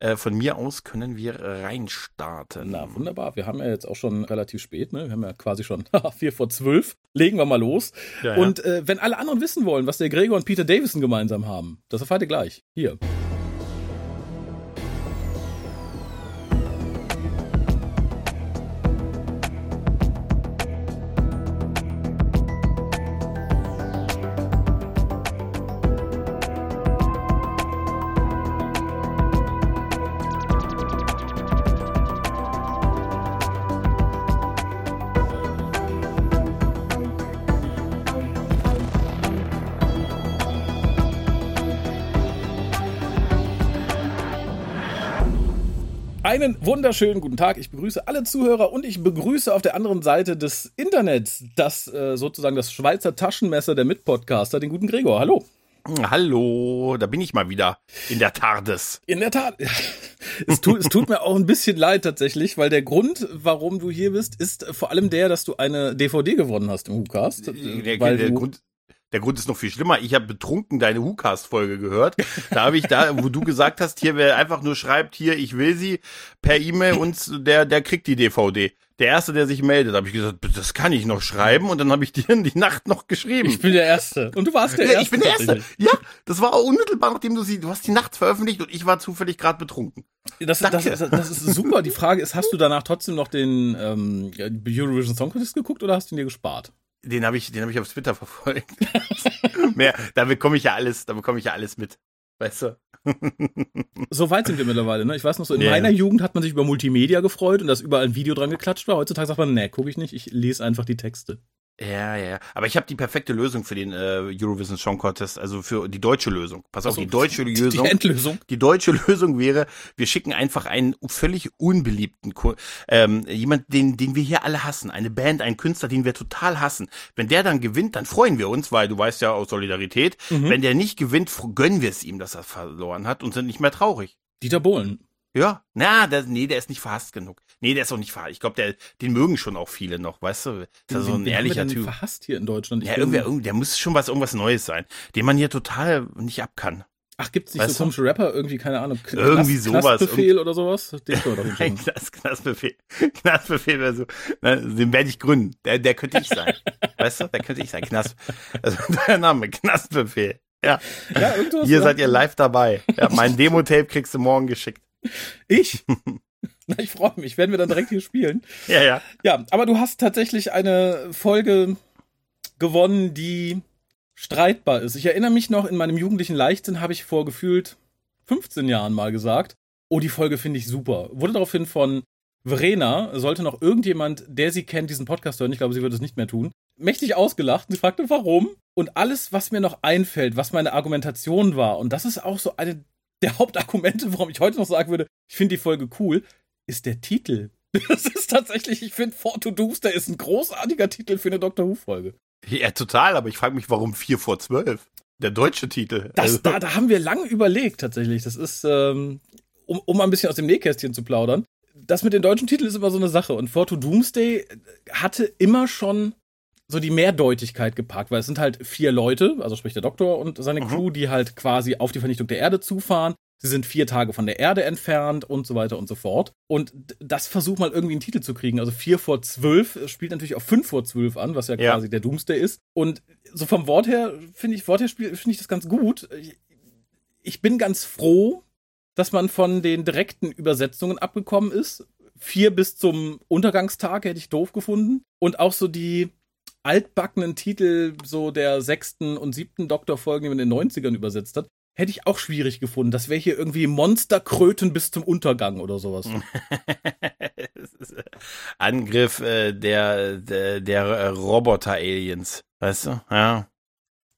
Äh, von mir aus können wir reinstarten. Na, wunderbar. Wir haben ja jetzt auch schon relativ spät, ne? Wir haben ja quasi schon vier vor zwölf. Legen wir mal los. Ja, ja. Und äh, wenn alle anderen wissen wollen, was der Gregor und Peter Davison gemeinsam haben, das erfahrt ihr gleich. Hier. Wunderschönen guten Tag. Ich begrüße alle Zuhörer und ich begrüße auf der anderen Seite des Internets das äh, sozusagen das Schweizer Taschenmesser der Mitpodcaster, den guten Gregor. Hallo. Hallo, da bin ich mal wieder in der TARDIS. In der Tat. Es tut, es tut mir auch ein bisschen leid tatsächlich, weil der Grund, warum du hier bist, ist vor allem der, dass du eine DVD gewonnen hast im WhoCast. Der, der, der Grund, der Grund ist noch viel schlimmer. Ich habe betrunken deine WhoCast-Folge gehört. Da habe ich da, wo du gesagt hast, hier wer einfach nur schreibt, hier ich will sie per E-Mail und der der kriegt die DVD. Der erste, der sich meldet, habe ich gesagt, das kann ich noch schreiben und dann habe ich dir in die Nacht noch geschrieben. Ich bin der Erste und du warst der ja, Erste. Ich bin der Erste. Ja, das war unmittelbar nachdem du sie, du hast die nachts veröffentlicht und ich war zufällig gerade betrunken. Das, das, das, das, ist super. Die Frage ist, hast du danach trotzdem noch den ähm, Eurovision Song Contest geguckt oder hast du ihn dir gespart? Den habe ich, den habe ich auf Twitter verfolgt. Mehr, da bekomme ich ja alles, da bekomme ich ja alles mit. Weißt du? so weit sind wir mittlerweile, ne? Ich weiß noch so, in yeah. meiner Jugend hat man sich über Multimedia gefreut und dass überall ein Video dran geklatscht war. Heutzutage sagt man, nee, gucke ich nicht, ich lese einfach die Texte. Ja, ja, ja. Aber ich habe die perfekte Lösung für den äh, Eurovision Song Contest, also für die deutsche Lösung. Pass auf, also, die deutsche die, Lösung. Die Endlösung. Die deutsche Lösung wäre, wir schicken einfach einen völlig unbeliebten, ähm, jemand, den, den wir hier alle hassen, eine Band, einen Künstler, den wir total hassen. Wenn der dann gewinnt, dann freuen wir uns, weil du weißt ja aus Solidarität. Mhm. Wenn der nicht gewinnt, gönnen wir es ihm, dass er verloren hat und sind nicht mehr traurig. Dieter Bohlen. Ja, na, der, nee, der ist nicht verhasst genug. Nee, der ist auch nicht verhasst. Ich glaube, der, den mögen schon auch viele noch, weißt du? Ist ja so ein den ehrlicher Typ. verhasst hier in Deutschland. Ich ja, irgendwer, irgendwie, der muss schon was, irgendwas Neues sein, den man hier total nicht ab kann. Ach, gibt's nicht weißt so komische Rapper, irgendwie, keine Ahnung, Knast, irgendwie sowas. Knastbefehl oder sowas? Den können wir doch Knast, Knastbefehl. Knastbefehl wäre so, ne, den werde ich gründen. Der, der könnte ich sein. weißt du? Der könnte ich sein. Knast, also der Name, Knastbefehl. Ja. ja Hier seid ihr live dabei. Ja, mein Demo-Tape kriegst du morgen geschickt. Ich? Na, ich freue mich. Werden wir dann direkt hier spielen? Ja, ja. Ja, aber du hast tatsächlich eine Folge gewonnen, die streitbar ist. Ich erinnere mich noch, in meinem jugendlichen Leichtsinn habe ich vor gefühlt 15 Jahren mal gesagt, oh, die Folge finde ich super. Wurde daraufhin von Verena, sollte noch irgendjemand, der sie kennt, diesen Podcast hören, ich glaube, sie wird es nicht mehr tun, mächtig ausgelacht und sie fragte, warum? Und alles, was mir noch einfällt, was meine Argumentation war, und das ist auch so eine der Hauptargumente, warum ich heute noch sagen würde, ich finde die Folge cool, ist der Titel. Das ist tatsächlich, ich finde, For to Doomsday ist ein großartiger Titel für eine Doctor Who-Folge. Ja, total, aber ich frage mich, warum 4 vor 12? Der deutsche Titel. Das, also. da, da haben wir lange überlegt, tatsächlich. Das ist, ähm, um, um ein bisschen aus dem Nähkästchen zu plaudern. Das mit den deutschen Titeln ist immer so eine Sache. Und For to Doomsday hatte immer schon so die Mehrdeutigkeit gepackt, weil es sind halt vier Leute, also sprich der Doktor und seine mhm. Crew, die halt quasi auf die Vernichtung der Erde zufahren. Sie sind vier Tage von der Erde entfernt und so weiter und so fort. Und das versucht mal irgendwie einen Titel zu kriegen. Also vier vor zwölf spielt natürlich auch fünf vor zwölf an, was ja, ja. quasi der Doomsday ist. Und so vom Wort her finde ich, Wort her finde ich das ganz gut. Ich bin ganz froh, dass man von den direkten Übersetzungen abgekommen ist. Vier bis zum Untergangstag hätte ich doof gefunden. Und auch so die, altbackenen Titel so der sechsten und siebten Doktorfolgen, die man in den 90ern übersetzt hat, hätte ich auch schwierig gefunden. Das wäre hier irgendwie Monsterkröten bis zum Untergang oder sowas. Angriff äh, der, der, der Roboter-Aliens. Weißt du? Ja.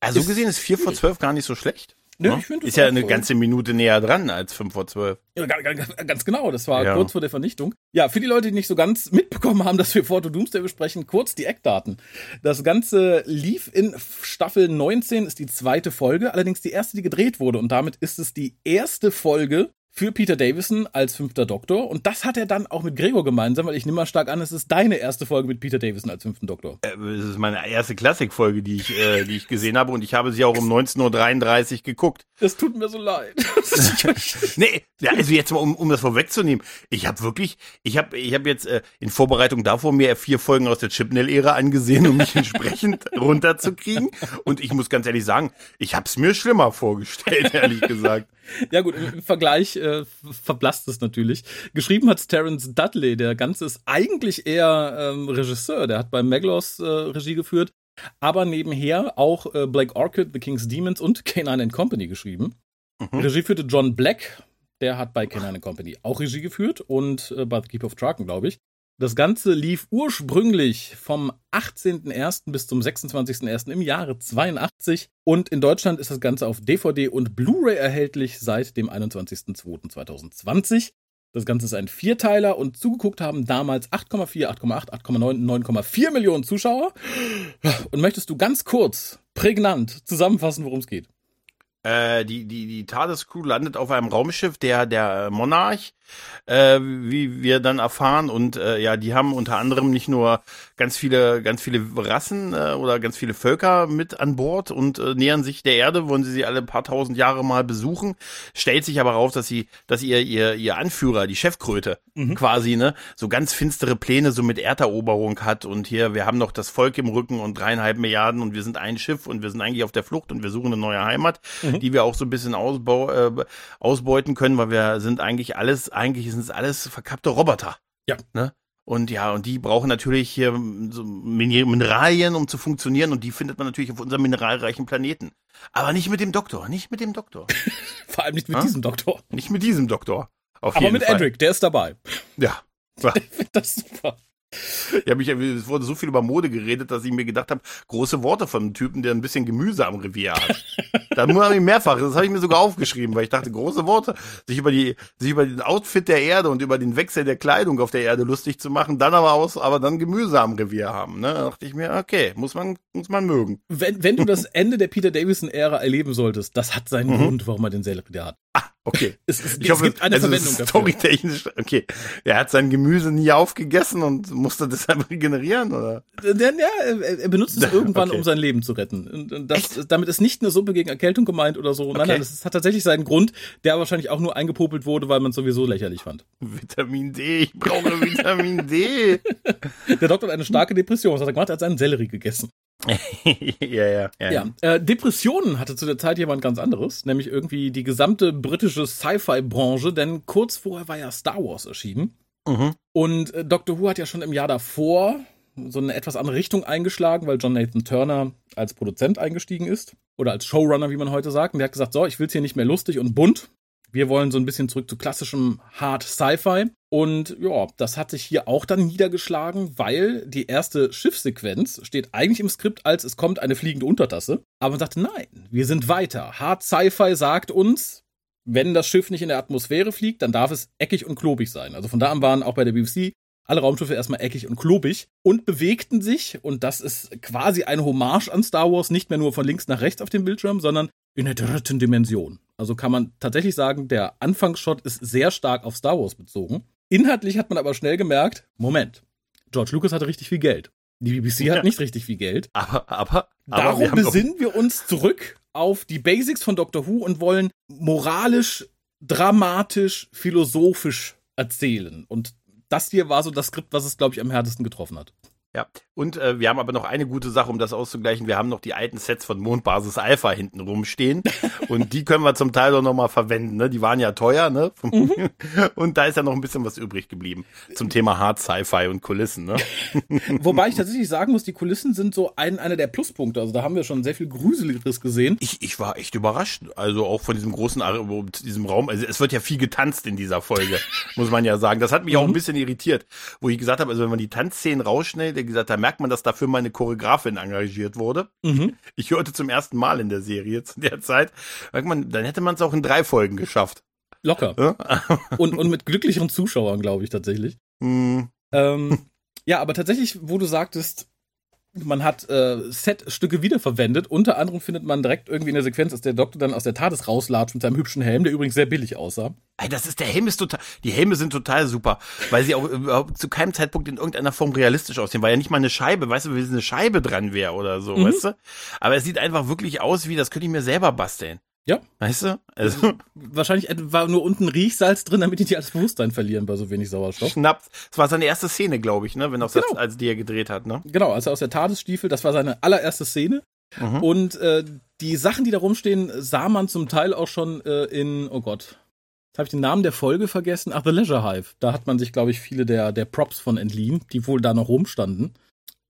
Also so gesehen ist 4 vor 12 gar nicht so schlecht. Nö, ja? ich finde Ist ja eine ganze Minute näher dran als 5 vor 12. Ja, ganz, ganz genau. Das war ja. kurz vor der Vernichtung. Ja, für die Leute, die nicht so ganz mitbekommen haben, dass wir Photo Doomsday besprechen, kurz die Eckdaten. Das Ganze lief in Staffel 19, ist die zweite Folge, allerdings die erste, die gedreht wurde. Und damit ist es die erste Folge für Peter Davison als fünfter Doktor. Und das hat er dann auch mit Gregor gemeinsam, weil ich nehme mal stark an, es ist deine erste Folge mit Peter Davison als fünften Doktor. Äh, Das ist meine erste Klassikfolge, die ich, äh, die ich gesehen habe und ich habe sie auch um 19.33 Uhr geguckt. Das tut mir so leid. Nee, also jetzt mal, um, um das vorwegzunehmen. Ich habe wirklich, ich habe ich hab jetzt äh, in Vorbereitung davor mir vier Folgen aus der Chipnell-Ära angesehen, um mich entsprechend runterzukriegen. Und ich muss ganz ehrlich sagen, ich habe es mir schlimmer vorgestellt, ehrlich gesagt. ja gut, im Vergleich äh, verblasst es natürlich. Geschrieben hat Terence Dudley. Der Ganze ist eigentlich eher ähm, Regisseur. Der hat bei Meglos äh, Regie geführt, aber nebenher auch äh, Black Orchid, The King's Demons und K9 Company geschrieben. Mhm. Regie führte John Black. Der hat bei K9 Company auch Regie geführt und äh, bei The Keep of Traken, glaube ich. Das Ganze lief ursprünglich vom 18.01. bis zum 26.01. im Jahre 82 und in Deutschland ist das Ganze auf DVD und Blu-ray erhältlich seit dem 21.02.2020. Das Ganze ist ein Vierteiler und zugeguckt haben damals 8,4, 8,8, 8,9, 9,4 Millionen Zuschauer. Und möchtest du ganz kurz, prägnant zusammenfassen, worum es geht? Äh, die, die, die TARDIS-Crew landet auf einem Raumschiff, der, der Monarch, äh, wie wir dann erfahren. Und äh, ja, die haben unter anderem nicht nur ganz viele, ganz viele Rassen äh, oder ganz viele Völker mit an Bord und äh, nähern sich der Erde, wollen sie sie alle ein paar tausend Jahre mal besuchen. Stellt sich aber raus, dass sie, dass ihr, ihr, ihr Anführer, die Chefkröte, Mhm. quasi, ne, so ganz finstere Pläne so mit Erderoberung hat und hier, wir haben noch das Volk im Rücken und dreieinhalb Milliarden und wir sind ein Schiff und wir sind eigentlich auf der Flucht und wir suchen eine neue Heimat, Mhm. die wir auch so ein bisschen ausbau, äh, ausbeuten können, weil wir sind eigentlich alles, eigentlich sind es alles verkappte Roboter. Ja. Ne? Und ja, und die brauchen natürlich hier so Min- Mineralien, um zu funktionieren und die findet man natürlich auf unserem mineralreichen Planeten. Aber nicht mit dem Doktor, nicht mit dem Doktor. Vor allem nicht mit Ah? diesem Doktor. nicht mit diesem Doktor. Auf Aber mit Fall. Edric, der ist dabei. Ja. Ich finde das super. Ich hab mich, es wurde so viel über Mode geredet, dass ich mir gedacht habe, große Worte von einem Typen, der ein bisschen Gemüse am Revier hat. da muss ich mehrfach, das habe ich mir sogar aufgeschrieben, weil ich dachte, große Worte, sich über die, sich über den Outfit der Erde und über den Wechsel der Kleidung auf der Erde lustig zu machen, dann aber aus, aber dann Gemüse am Revier haben. Ne? Da dachte ich mir, okay, muss man, muss man mögen. Wenn, wenn du das Ende der Peter Davison-Ära erleben solltest, das hat seinen Mhm. Grund, warum er den Sellerie hat. Okay. Es, es, Ich hoffe, es gibt eine also Verwendung dafür. storytechnisch, okay. Er hat sein Gemüse nie aufgegessen und musste deshalb regenerieren, oder? Ja, er, benutzt es irgendwann, Okay. um sein Leben zu retten. Und, das, damit ist nicht eine Suppe gegen Erkältung gemeint oder so. Nein, Okay. nein, das hat tatsächlich seinen Grund, der wahrscheinlich auch nur eingepopelt wurde, weil man es sowieso lächerlich fand. Vitamin D, ich brauche Vitamin D. Der Doktor hat eine starke Depression. Was hat er gemacht? Er hat seinen Sellerie gegessen. ja, ja, ja. Ja, äh, Depressionen hatte zu der Zeit jemand ganz anderes, nämlich irgendwie die gesamte britische Sci-Fi-Branche, denn kurz vorher war ja Star Wars erschienen. Mhm. Und äh, Doctor Who hat ja schon im Jahr davor so eine etwas andere Richtung eingeschlagen, weil John Nathan Turner als Produzent eingestiegen ist. Oder als Showrunner, wie man heute sagt. Und der hat gesagt, so, ich will's hier nicht mehr lustig und bunt. Wir wollen so ein bisschen zurück zu klassischem Hard Sci-Fi. Und ja, das hat sich hier auch dann niedergeschlagen, weil die erste Schiffssequenz steht eigentlich im Skript als es kommt eine fliegende Untertasse. Aber man sagte, nein, wir sind weiter. Hard Sci-Fi sagt uns, wenn das Schiff nicht in der Atmosphäre fliegt, dann darf es eckig und klobig sein. Also von da an waren auch bei der BBC alle Raumschiffe erstmal eckig und klobig und bewegten sich, und das ist quasi eine Hommage an Star Wars, nicht mehr nur von links nach rechts auf dem Bildschirm, sondern in der dritten Dimension. Also kann man tatsächlich sagen, der Anfangsshot ist sehr stark auf Star Wars bezogen. Inhaltlich hat man aber schnell gemerkt, Moment, George Lucas hatte richtig viel Geld. Die BBC hat Ja. nicht richtig viel Geld. Aber, aber, aber wir Darum doch- besinnen wir uns zurück auf die Basics von Doctor Who und wollen moralisch, dramatisch, philosophisch erzählen. Und das hier war so das Skript, was es, glaube ich, am härtesten getroffen hat. Ja, und äh, wir haben aber noch eine gute Sache, um das auszugleichen. Wir haben noch die alten Sets von Mondbasis Alpha hinten rumstehen. und die können wir zum Teil doch nochmal verwenden. Ne? Die waren ja teuer, ne? Und da ist ja noch ein bisschen was übrig geblieben zum Thema Hard Sci-Fi und Kulissen. Ne? Wobei ich tatsächlich sagen muss, die Kulissen sind so ein, einer der Pluspunkte. Also da haben wir schon sehr viel Gruseligeres gesehen. Ich, ich war echt überrascht. Also auch von diesem großen diesem Raum. Also es wird ja viel getanzt in dieser Folge, muss man ja sagen. Das hat mich auch ein Mhm. bisschen irritiert, wo ich gesagt habe, also wenn man die Tanzszenen rausschneidet, gesagt, da merkt man, dass dafür meine Choreografin engagiert wurde. Mhm. Ich hörte zum ersten Mal in der Serie zu der Zeit. Merkt man, dann hätte man es auch in drei Folgen geschafft. Locker. Ja? Und, und mit glücklicheren Zuschauern, glaube ich tatsächlich. Hm, Ähm, ja, aber tatsächlich, wo du sagtest, Man hat äh, Set-Stücke wiederverwendet. Unter anderem findet man direkt irgendwie in der Sequenz, dass der Doktor dann aus der TARDIS rauslatscht mit seinem hübschen Helm, der übrigens sehr billig aussah. Ey, das ist der Helm ist total. Die Helme sind total super, weil sie auch überhaupt zu keinem Zeitpunkt in irgendeiner Form realistisch aussehen. Weil ja nicht mal eine Scheibe, weißt du, wie eine Scheibe dran wäre oder so, mhm. weißt du? Aber es sieht einfach wirklich aus, wie das könnte ich mir selber basteln. Ja. Weißt du? Also. Wahrscheinlich war nur unten Riechsalz drin, damit die nicht alles Bewusstsein verlieren bei so wenig Sauerstoff. Schnaps. Das war seine erste Szene, glaube ich, ne? Wenn auch genau. das, als die er gedreht hat, ne? Genau, als er aus der Tadesstiefel, das war seine allererste Szene. Mhm. Und äh, die Sachen, die da rumstehen, sah man zum Teil auch schon äh, in, oh Gott, Jetzt habe ich den Namen der Folge vergessen. Ach, The Leisure Hive. Da hat man sich, glaube ich, viele der, der Props von entliehen, die wohl da noch rumstanden.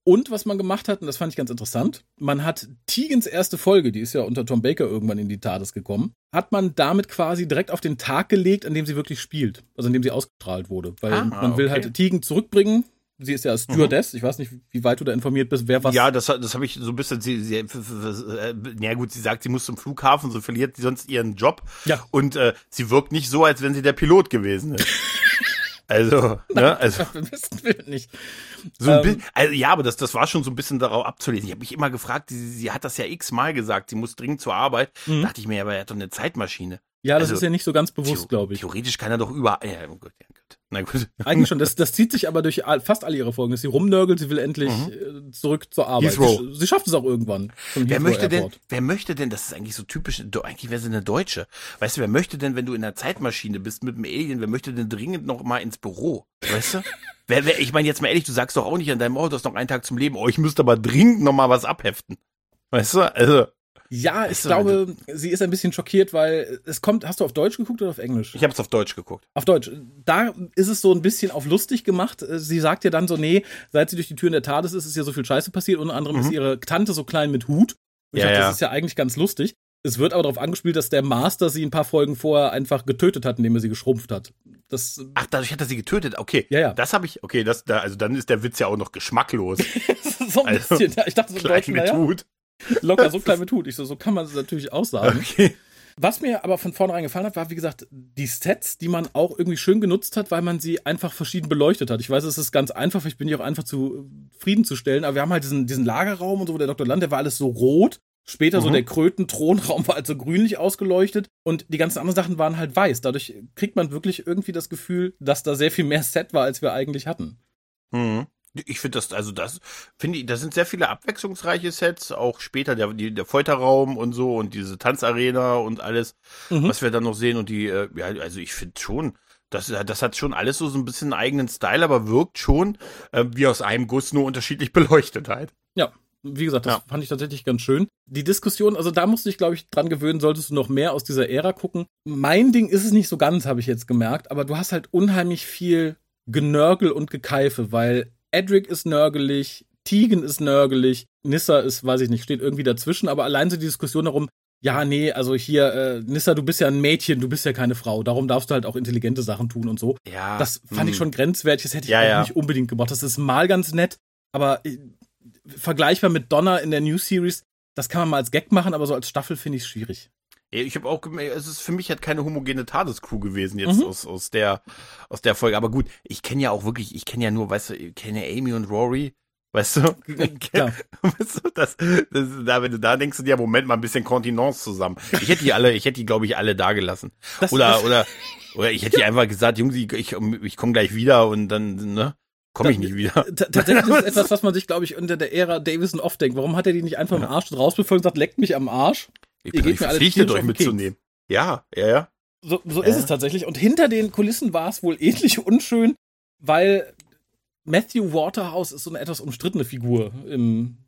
Und was man gemacht hat, und das fand ich ganz interessant, man hat Tegans erste Folge, die ist ja unter Tom Baker irgendwann in die TARDIS gekommen, hat man damit quasi direkt auf den Tag gelegt, an dem sie wirklich spielt. Also an dem sie ausgestrahlt wurde. Weil ah, man will halt Tegan zurückbringen. Sie ist ja Stewardess. Mhm. Ich weiß nicht, wie weit du da informiert bist, wer was. Ja, das, das habe ich so ein bisschen. Sie, sie, äh, ja gut, sie sagt, sie muss zum Flughafen, so verliert sie sonst ihren Job. Ja. Und äh, sie wirkt nicht so, als wenn sie der Pilot gewesen ist. Also, ne? Also, nicht. So ein ähm, bisschen, also, ja, aber das, das war schon so ein bisschen darauf abzulesen. Ich habe mich immer gefragt, sie, sie hat das ja x-mal gesagt, sie muss dringend zur Arbeit. Mhm. Dachte ich mir, aber er hat doch eine Zeitmaschine. Ja, das also, ist ja nicht so ganz bewusst, glaube ich. Theoretisch kann er doch überall. Ja, oh Gott, ja, gut. Na gut. Eigentlich schon. Das, das zieht sich aber durch fast alle ihre Folgen. Dass sie rumnörgelt, sie will endlich mhm. Äh, zurück zur Arbeit. Sie, sie, schafft es auch irgendwann. Wer möchte denn, wer möchte denn, das ist eigentlich so typisch, eigentlich wäre sie eine Deutsche. Weißt du, wer möchte denn, wenn du in der Zeitmaschine bist mit einem Alien, wer möchte denn dringend noch mal ins Büro? Weißt du? wer, wer, ich meine jetzt mal ehrlich, du sagst doch auch nicht an deinem Ort, du hast noch einen Tag zum Leben. Oh, ich müsste aber dringend noch mal was abheften. Weißt du? Also. Ja, ich glaube, sie ist ein bisschen schockiert, weil es kommt. Hast du auf Deutsch geguckt oder auf Englisch? Ich habe es auf Deutsch geguckt. Auf Deutsch. Da ist es so ein bisschen auf lustig gemacht. Sie sagt ja dann so, nee, seit sie durch die Türen der Tades ist, ist ja so viel Scheiße passiert. Unter anderem mhm. ist ihre Tante so klein mit Hut. Und ja, ich dachte, ja. das ist ja eigentlich ganz lustig. Es wird aber darauf angespielt, dass der Master sie ein paar Folgen vorher einfach getötet hat, indem er sie geschrumpft hat. Das, Ach, dadurch hat er sie getötet. Okay. Ja, ja. Das habe ich. Okay, das da, also dann ist der Witz ja auch noch geschmacklos. so ein also, bisschen. Ich dachte so klein mit ja. Hut. Locker so klein mit Hut. Ich so, so kann man es natürlich auch sagen. Okay. Was mir aber von vornherein gefallen hat, war, wie gesagt, die Sets, die man auch irgendwie schön genutzt hat, weil man sie einfach verschieden beleuchtet hat. Ich weiß, es ist ganz einfach, ich bin ja auch einfach zufriedenzustellen, aber wir haben halt diesen, diesen Lagerraum und so, wo der Dr. Land, der war alles so rot. Später mhm. so der Kröten-Thronraum war also grünlich ausgeleuchtet und die ganzen anderen Sachen waren halt weiß. Dadurch kriegt man wirklich irgendwie das Gefühl, dass da sehr viel mehr Set war, als wir eigentlich hatten. Mhm. Ich finde das, also das, finde ich, da sind sehr viele abwechslungsreiche Sets, auch später der, die, der Folterraum und so und diese Tanzarena und alles, mhm. was wir dann noch sehen und die, äh, ja, also ich finde schon, das, das hat schon alles so, so ein bisschen einen eigenen Style, aber wirkt schon äh, wie aus einem Guss, nur unterschiedlich beleuchtet halt. Ja, wie gesagt, das ja. fand ich tatsächlich ganz schön. Die Diskussion, also da musste ich, glaube ich, dran gewöhnen, solltest du noch mehr aus dieser Ära gucken. Mein Ding ist es nicht so ganz, habe ich jetzt gemerkt, aber du hast halt unheimlich viel Genörgel und Gekeife, weil Edric ist nörgelig, Tegan ist nörgelig, Nissa ist, weiß ich nicht, steht irgendwie dazwischen, aber allein so die Diskussion darum, ja, nee, also hier, äh, Nissa, du bist ja ein Mädchen, du bist ja keine Frau, darum darfst du halt auch intelligente Sachen tun und so. Ja. Das fand ich hm. schon grenzwertig, das hätte ich ja, auch ja. nicht unbedingt gemacht. Das ist mal ganz nett, aber äh, vergleichbar mit Donna in der New Series, das kann man mal als Gag machen, aber so als Staffel finde ich schwierig. Ich habe auch gemerkt, es ist für mich halt keine homogene TARDIS-Crew gewesen jetzt mhm. aus, aus, der, aus der Folge. Aber gut, ich kenne ja auch wirklich, ich kenne ja nur, weißt du, ich kenne Amy und Rory. Weißt du? Ja. weißt du das, das, da, wenn du da denkst du dir, Moment mal ein bisschen Kontinence zusammen. Ich hätte die alle, ich hätte die, glaube ich, alle da gelassen. Das, oder, das, oder, oder ich hätte ja. die einfach gesagt, Jungs, ich, ich, ich komme gleich wieder und dann, ne? Komme ich nicht wieder. Tatsächlich ist etwas, was man sich, glaube ich, unter der Ära Davison oft denkt. Warum hat er die nicht einfach im Arsch rausbefüllt und sagt, leckt mich am Arsch? Ich bin verpflichtet, euch mitzunehmen. Ja, ja, ja. So, so äh. ist es tatsächlich. Und hinter den Kulissen war es wohl ähnlich unschön, weil Matthew Waterhouse ist so eine etwas umstrittene Figur im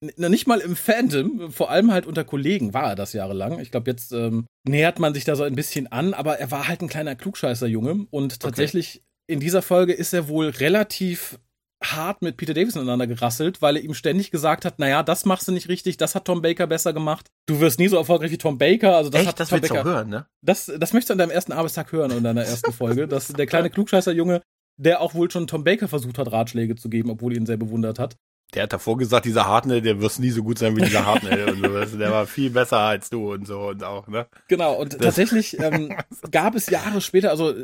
nicht mal im Fandom, vor allem halt unter Kollegen war er das jahrelang. Ich glaube, jetzt ähm, nähert man sich da so ein bisschen an, aber er war halt ein kleiner Klugscheißer-Junge und tatsächlich okay. in dieser Folge ist er wohl relativ hart mit Peter Davison aneinander gerasselt, weil er ihm ständig gesagt hat, naja, das machst du nicht richtig, das hat Tom Baker besser gemacht. Du wirst nie so erfolgreich wie Tom Baker. Also das Echt? hat das Tom Baker. hören, ne? Das, das möchtest du an deinem ersten Arbeitstag hören in deiner ersten Folge. dass der kleine Klugscheißer-Junge, der auch wohl schon Tom Baker versucht hat, Ratschläge zu geben, obwohl ihn sehr bewundert hat. Der hat davor gesagt, dieser Hartnell, der wirst nie so gut sein wie dieser Hartnell und so. Der war viel besser als du und so und auch, ne? Genau, und tatsächlich ähm, gab es Jahre später, also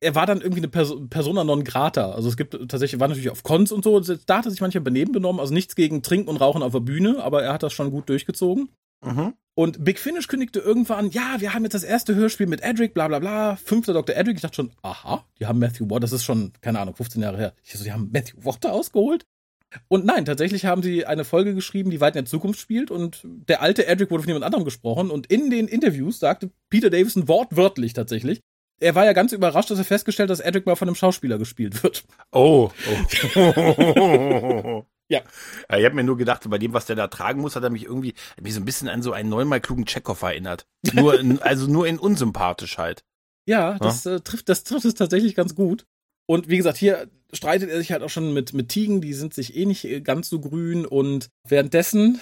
er war dann irgendwie eine Perso Persona non grata. Also es gibt tatsächlich, war natürlich auf Cons und so, da hat er sich manchmal benehmen benommen. Also nichts gegen Trinken und Rauchen auf der Bühne, aber er hat das schon gut durchgezogen. Mhm. Und Big Finish kündigte irgendwann, ja, wir haben jetzt das erste Hörspiel mit Edric, bla bla bla, fünfter Dr. Edric. Ich dachte schon, aha, die haben Matthew Water, das ist schon, keine Ahnung, 15 Jahre her. Ich so, die haben Matthew Water ausgeholt? Und nein, tatsächlich haben sie eine Folge geschrieben, die weit in der Zukunft spielt und der alte Edric wurde von jemand anderem gesprochen und in den Interviews sagte Peter Davison wortwörtlich tatsächlich, er war ja ganz überrascht, dass er festgestellt hat, dass Edric mal von einem Schauspieler gespielt wird. Oh. oh. ja. ja. Ich habe mir nur gedacht, bei dem, was der da tragen muss, hat er mich irgendwie mich so ein bisschen an so einen neunmal klugen Chekhov erinnert. Nur in, also nur in unsympathisch halt. Ja, das ja? Äh, trifft das trifft es tatsächlich ganz gut. Und wie gesagt, hier streitet er sich halt auch schon mit, mit Tigen, die sind sich eh nicht äh, ganz so grün und währenddessen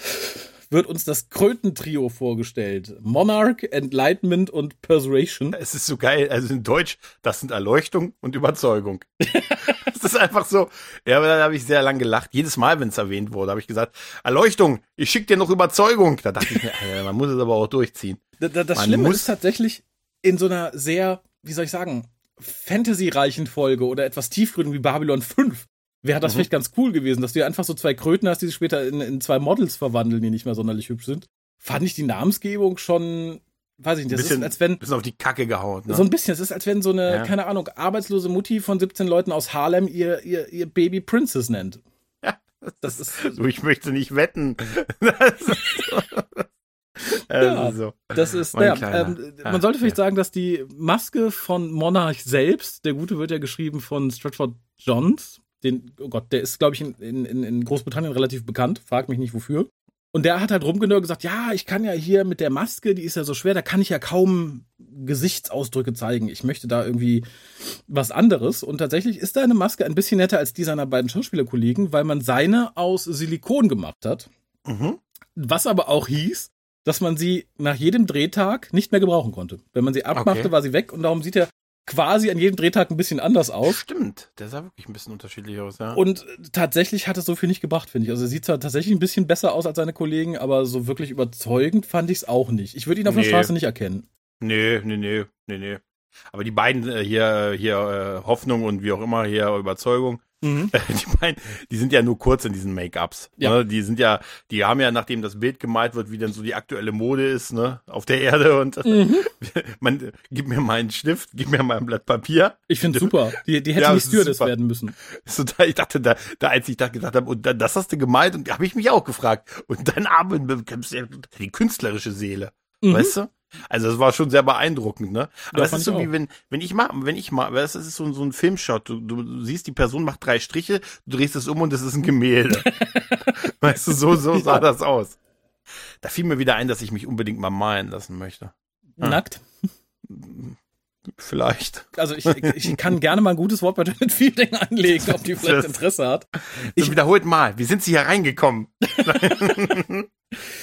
wird uns das Krötentrio vorgestellt. Monarch, Enlightenment und Persuasion. Es ist so geil, also in Deutsch, das sind Erleuchtung und Überzeugung. das ist einfach so, ja, da habe ich sehr lang gelacht. Jedes Mal, wenn es erwähnt wurde, habe ich gesagt, Erleuchtung, ich schicke dir noch Überzeugung. Da dachte ich mir, man muss es aber auch durchziehen. Das, das Schlimme ist tatsächlich in so einer sehr, wie soll ich sagen, fantasy-reichen Folge oder etwas tiefgründig wie Babylon 5 wäre das mhm. vielleicht ganz cool gewesen, dass du einfach so zwei Kröten hast, die sich später in, in zwei Models verwandeln, die nicht mehr sonderlich hübsch sind. Fand ich die Namensgebung schon, weiß ich nicht, das bisschen, ist als wenn. Bisschen auf die Kacke gehauen, ne? So ein bisschen. Es ist, als wenn so eine, ja. keine Ahnung, arbeitslose Mutti von 17 Leuten aus Harlem ihr, ihr, ihr Baby Princess nennt. Ja. Das ist. So, ich möchte nicht wetten. Das ist so. ja, so. Das ist, ja, ähm, man ah, sollte vielleicht ja. sagen, dass die Maske von Monarch selbst, der Gute wird ja geschrieben von Stratford Johns, den, oh Gott, der ist, glaube ich, in, in, in Großbritannien relativ bekannt, frag mich nicht wofür. Und der hat halt rumgenörgelt gesagt, ja, ich kann ja hier mit der Maske, die ist ja so schwer, da kann ich ja kaum Gesichtsausdrücke zeigen. Ich möchte da irgendwie was anderes. Und tatsächlich ist deine Maske ein bisschen netter als die seiner beiden Schauspielerkollegen, weil man seine aus Silikon gemacht hat. Mhm. Was aber auch hieß, dass man sie nach jedem Drehtag nicht mehr gebrauchen konnte. Wenn man sie abmachte, okay. war sie weg und darum sieht er quasi an jedem Drehtag ein bisschen anders aus. Stimmt, der sah wirklich ein bisschen unterschiedlich aus, ja. Und tatsächlich hat es so viel nicht gebracht, finde ich. Also er sieht zwar tatsächlich ein bisschen besser aus als seine Kollegen, aber so wirklich überzeugend fand ich es auch nicht. Ich würde ihn auf nee. der Straße nicht erkennen. Nee, nee, nee, nee, nee. Aber die beiden äh, hier, hier äh, Hoffnung und wie auch immer hier Überzeugung, Mhm. Die, beiden, die sind ja nur kurz in diesen Make-ups. Ja. Ne? Die sind ja, die haben ja, nachdem das Bild gemalt wird, wie denn so die aktuelle Mode ist, ne, auf der Erde und mhm. man, gib mir mal einen Stift, gib mir mal ein Blatt Papier. Ich finde super. Die, die hätten ja, nicht Stewardess werden müssen. So, da, ich dachte, da, da, als ich da gedacht habe, und dann, das hast du gemalt, und habe ich mich auch gefragt. Und dann aber die künstlerische Seele. Mhm. Weißt du? Also das war schon sehr beeindruckend, ne? Aber es ist so wie wenn, wenn ich mal, wenn ich mal, das ist so, so ein Filmshot, du, du siehst, die Person macht drei Striche, du drehst es um und es ist ein Gemälde. weißt du, so, so sah ja. das aus. Da fiel mir wieder ein, dass ich mich unbedingt mal malen lassen möchte. Ja. Nackt? Vielleicht. Also ich, ich kann gerne mal ein gutes Wort bei Janet Fielding anlegen, ob die vielleicht Interesse hat. Ich wiederholt mal, wie sind Sie hier reingekommen?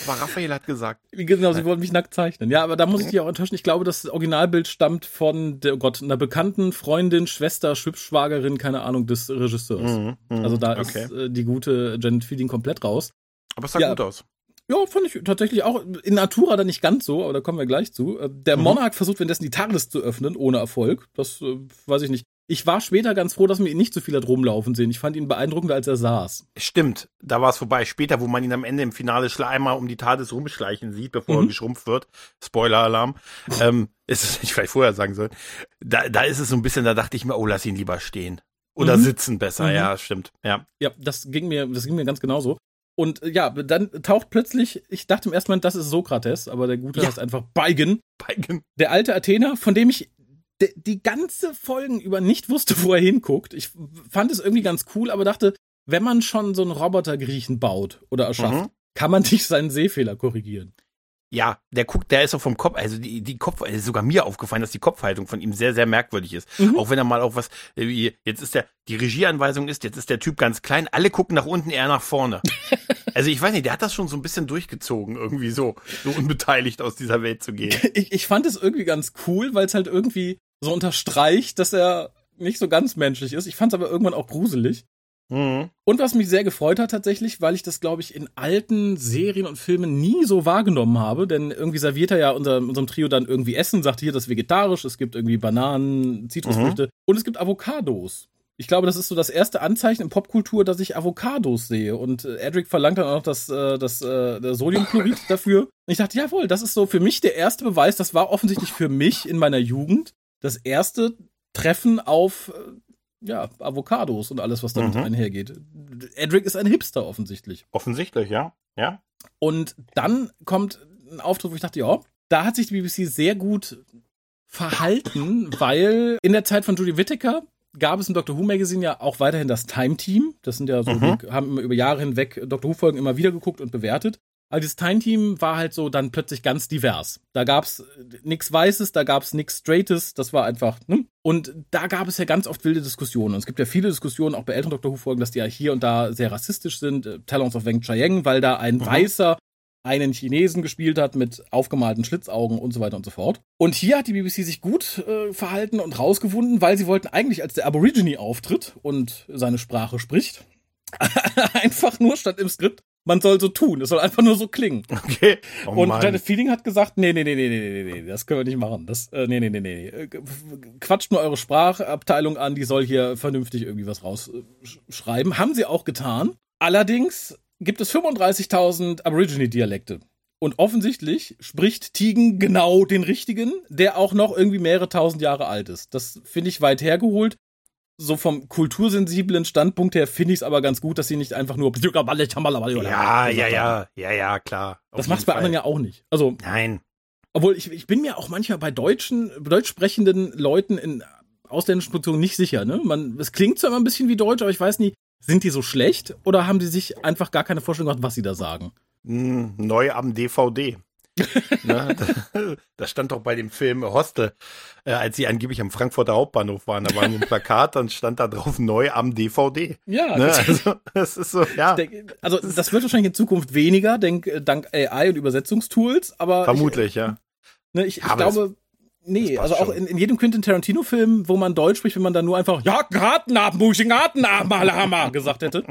Aber Raphael hat gesagt. Genau, sie wollten mich nackt zeichnen. Ja, aber da muss ich dich auch enttäuschen. Ich glaube, das Originalbild stammt von, der, oh Gott, einer bekannten Freundin, Schwester, Schwibschwagerin, keine Ahnung, des Regisseurs. Mhm, mh, also da okay. ist äh, die gute Janet Fielding komplett raus. Aber es sah ja, gut aus. Ja, fand ich tatsächlich auch. In Natura dann nicht ganz so, aber da kommen wir gleich zu. Äh, der mhm. Monarch versucht währenddessen die TARDIS zu öffnen, ohne Erfolg. Das äh, weiß ich nicht. Ich war später ganz froh, dass man ihn nicht so viel hat rumlaufen sehen. Ich fand ihn beeindruckender, als er saß. Stimmt, da war es vorbei. Später, wo man ihn am Ende im Finale einmal um die TARDIS rumschleichen sieht, bevor mhm. er geschrumpft wird. Spoiler-Alarm. ähm, ist es nicht vielleicht vorher sagen sollen. Da, da ist es so ein bisschen, da dachte ich mir, oh, lass ihn lieber stehen. Oder mhm. sitzen besser, mhm. ja, stimmt. Ja. Ja, das ging mir, das ging mir ganz genauso. Und äh, ja, dann taucht plötzlich, ich dachte im ersten Moment, das ist Sokrates, aber der Gute ja. heißt einfach Beigen. Beigen. Der alte Athener, von dem ich die ganze Folgen über nicht wusste, wo er hinguckt. Ich fand es irgendwie ganz cool, aber dachte, wenn man schon so einen Robotergriechen baut oder erschafft, mhm. kann man nicht seinen Sehfehler korrigieren. Ja, der guckt, der ist auch vom Kopf, also die, die Kopf, ist sogar mir aufgefallen, dass die Kopfhaltung von ihm sehr, sehr merkwürdig ist. Mhm. Auch wenn er mal auch was, jetzt ist der, die Regieanweisung ist, jetzt ist der Typ ganz klein, alle gucken nach unten, er nach vorne. also ich weiß nicht, der hat das schon so ein bisschen durchgezogen, irgendwie so, so unbeteiligt aus dieser Welt zu gehen. Ich, ich fand es irgendwie ganz cool, weil es halt irgendwie so unterstreicht, dass er nicht so ganz menschlich ist. Ich fand es aber irgendwann auch gruselig. Mhm. Und was mich sehr gefreut hat tatsächlich, weil ich das, glaube ich, in alten Serien und Filmen nie so wahrgenommen habe, denn irgendwie serviert er ja unser, unserem Trio dann irgendwie Essen, sagt hier, das ist vegetarisch, es gibt irgendwie Bananen, Zitrusfrüchte mhm. und es gibt Avocados. Ich glaube, das ist so das erste Anzeichen in Popkultur, dass ich Avocados sehe. Und äh, Edric verlangt dann auch noch das, äh, das äh, Sodiumchlorid dafür. Und ich dachte, jawohl, das ist so für mich der erste Beweis. Das war offensichtlich für mich in meiner Jugend das erste Treffen auf ja, Avocados und alles, was damit mhm. einhergeht. Edric ist ein Hipster offensichtlich. Offensichtlich, ja. Ja. Und dann kommt ein Auftritt, wo ich dachte, ja, da hat sich die BBC sehr gut verhalten, weil in der Zeit von Judy Whittaker gab es im Doctor Who Magazine ja auch weiterhin das Time Team. Das sind ja so, mhm. die haben immer über Jahre hinweg Doctor Who Folgen immer wieder geguckt und bewertet. Aber dieses Time Team war halt so dann plötzlich ganz divers. Da gab's nichts Weißes, da gab's nichts Straightes, das war einfach, ne? Und da gab es ja ganz oft wilde Diskussionen. Und es gibt ja viele Diskussionen auch bei älteren Doctor Who Folgen, dass die ja hier und da sehr rassistisch sind. Äh, Talons of Weng Chiang, weil da ein mhm. weißer einen Chinesen gespielt hat mit aufgemalten Schlitzaugen und so weiter und so fort. Und hier hat die BBC sich gut äh, verhalten und rausgefunden, weil sie wollten eigentlich, als der Aborigine auftritt und seine Sprache spricht, einfach nur statt im Skript, man soll so tun, es soll einfach nur so klingen. Okay. Oh und Mann. Janet Feeling hat gesagt, nee, nee, nee, nee, nee, nee, nee, das können wir nicht machen. Das, äh, nee, nee, nee, nee. Äh, quatscht nur eure Sprachabteilung an, die soll hier vernünftig irgendwie was rausschreiben. Haben sie auch getan. Allerdings gibt es 35.000 Aborigine-Dialekte. Und offensichtlich spricht Tigen genau den richtigen, der auch noch irgendwie mehrere tausend Jahre alt ist. Das finde ich weit hergeholt. So vom kultursensiblen Standpunkt her finde ich es aber ganz gut, dass sie nicht einfach nur Ja, ja, ja, ja, ja, klar. Das macht es bei anderen ja auch nicht. Also Nein. Obwohl ich, ich bin mir auch manchmal bei deutschen, deutsch sprechenden Leuten in ausländischen Produktionen nicht sicher. Ne? Man, es klingt zwar immer ein bisschen wie Deutsch, aber ich weiß nie, sind die so schlecht oder haben die sich einfach gar keine Vorstellung gemacht, was sie da sagen? Hm, neu am DVD. Ne, das stand doch bei dem Film Hostel, äh, als sie angeblich am Frankfurter Hauptbahnhof waren. Da war ein Plakat, dann stand da drauf neu am DVD. Ja, ne? also, das ist so, ja. Denke, also das wird wahrscheinlich in Zukunft weniger, denk, dank AI und Übersetzungstools, aber. Vermutlich, ich, ja. Ne, ich, ich glaube, Nee, also auch in, in jedem Quentin Tarantino-Film, wo man Deutsch spricht, wenn man dann nur einfach Ja, Garten ab, Musching, Garten ab, Hammer gesagt hätte,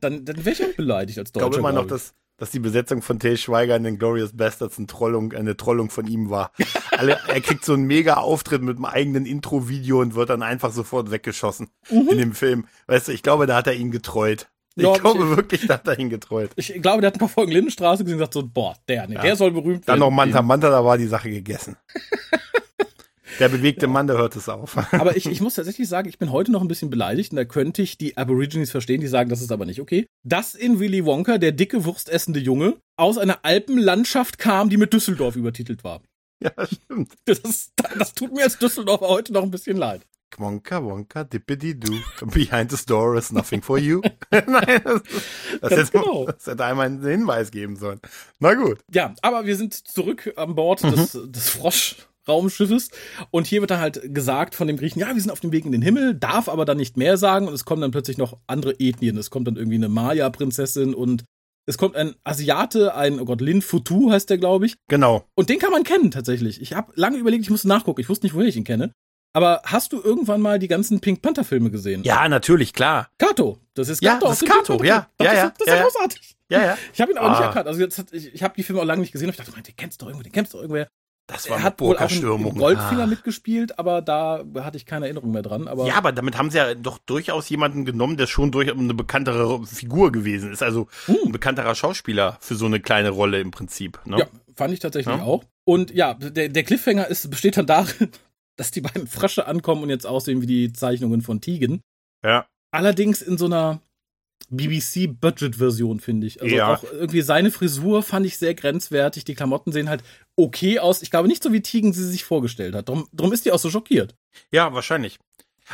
dann, dann wäre ich auch beleidigt als Deutscher. Ich glaube immer noch, dass, dass die Besetzung von Till Schweiger in den Glorious Bastards eine Trollung, eine Trollung von ihm war. Alle, er kriegt so einen mega Auftritt mit einem eigenen Intro-Video und wird dann einfach sofort weggeschossen mhm. in dem Film. Weißt du, ich glaube, da hat er ihn getreut. Ich ja, glaube ich, wirklich, da hat er ihn getreut. Ich glaube, der hat ein paar Folgen Lindenstraße gesehen und gesagt so, boah, der, nee, ja. der soll berühmt werden. Dann noch Manta Manta, da war die Sache gegessen. Der bewegte Mann, der hört es auf. aber ich, ich muss tatsächlich sagen, ich bin heute noch ein bisschen beleidigt und da könnte ich die Aborigines verstehen, die sagen, das ist aber nicht okay. Dass in Willy Wonka der dicke, wurstessende Junge aus einer Alpenlandschaft kam, die mit Düsseldorf übertitelt war. Ja, stimmt. Das, das tut mir als Düsseldorfer heute noch ein bisschen leid. Wonka, Wonka, dippity doo. Behind the store is nothing for you. Nein, das, das, hätte, genau. das hätte einmal einen Hinweis geben sollen. Na gut. Ja, aber wir sind zurück an Bord mhm. des, des Frosch, Raumschiffes. Und hier wird dann halt gesagt von dem Griechen, ja, wir sind auf dem Weg in den Himmel, darf aber dann nicht mehr sagen. Und es kommen dann plötzlich noch andere Ethnien. Es kommt dann irgendwie eine Maya-Prinzessin und es kommt ein Asiate, ein, oh Gott, Lin Futu heißt der, glaube ich. Genau. Und den kann man kennen tatsächlich. Ich habe lange überlegt, ich musste nachgucken. Ich wusste nicht, woher ich ihn kenne. Aber hast du irgendwann mal die ganzen Pink Panther Filme gesehen? Ja, natürlich, klar. Kato, das ist Kato. Ja, das ist Kato, ja, ja, ja, ja. Das ist ja, großartig. Ja, ja. Ich habe ihn auch ah. nicht erkannt. Also jetzt hat, ich, ich habe die Filme auch lange nicht gesehen. Und ich dachte, den kennst du doch irgendwo, den kennst du doch irgendwer. Das war er hat wohl auch in Goldfinger ah. mitgespielt, aber da hatte ich keine Erinnerung mehr dran. Aber ja, aber damit haben sie ja doch durchaus jemanden genommen, der schon durch eine bekanntere Figur gewesen ist. Also hm. ein bekannterer Schauspieler für so eine kleine Rolle im Prinzip. Ne? Ja, fand ich tatsächlich ja. auch. Und ja, der, der Cliffhanger ist, besteht dann darin, dass die beiden Frösche ankommen und jetzt aussehen wie die Zeichnungen von Tigen. Ja. Allerdings in so einer BBC-Budget-Version, finde ich. Also ja. auch irgendwie seine Frisur fand ich sehr grenzwertig. Die Klamotten sehen halt okay aus. Ich glaube nicht so, wie Tigen sie sich vorgestellt hat. Drum, drum ist die auch so schockiert. Ja, wahrscheinlich.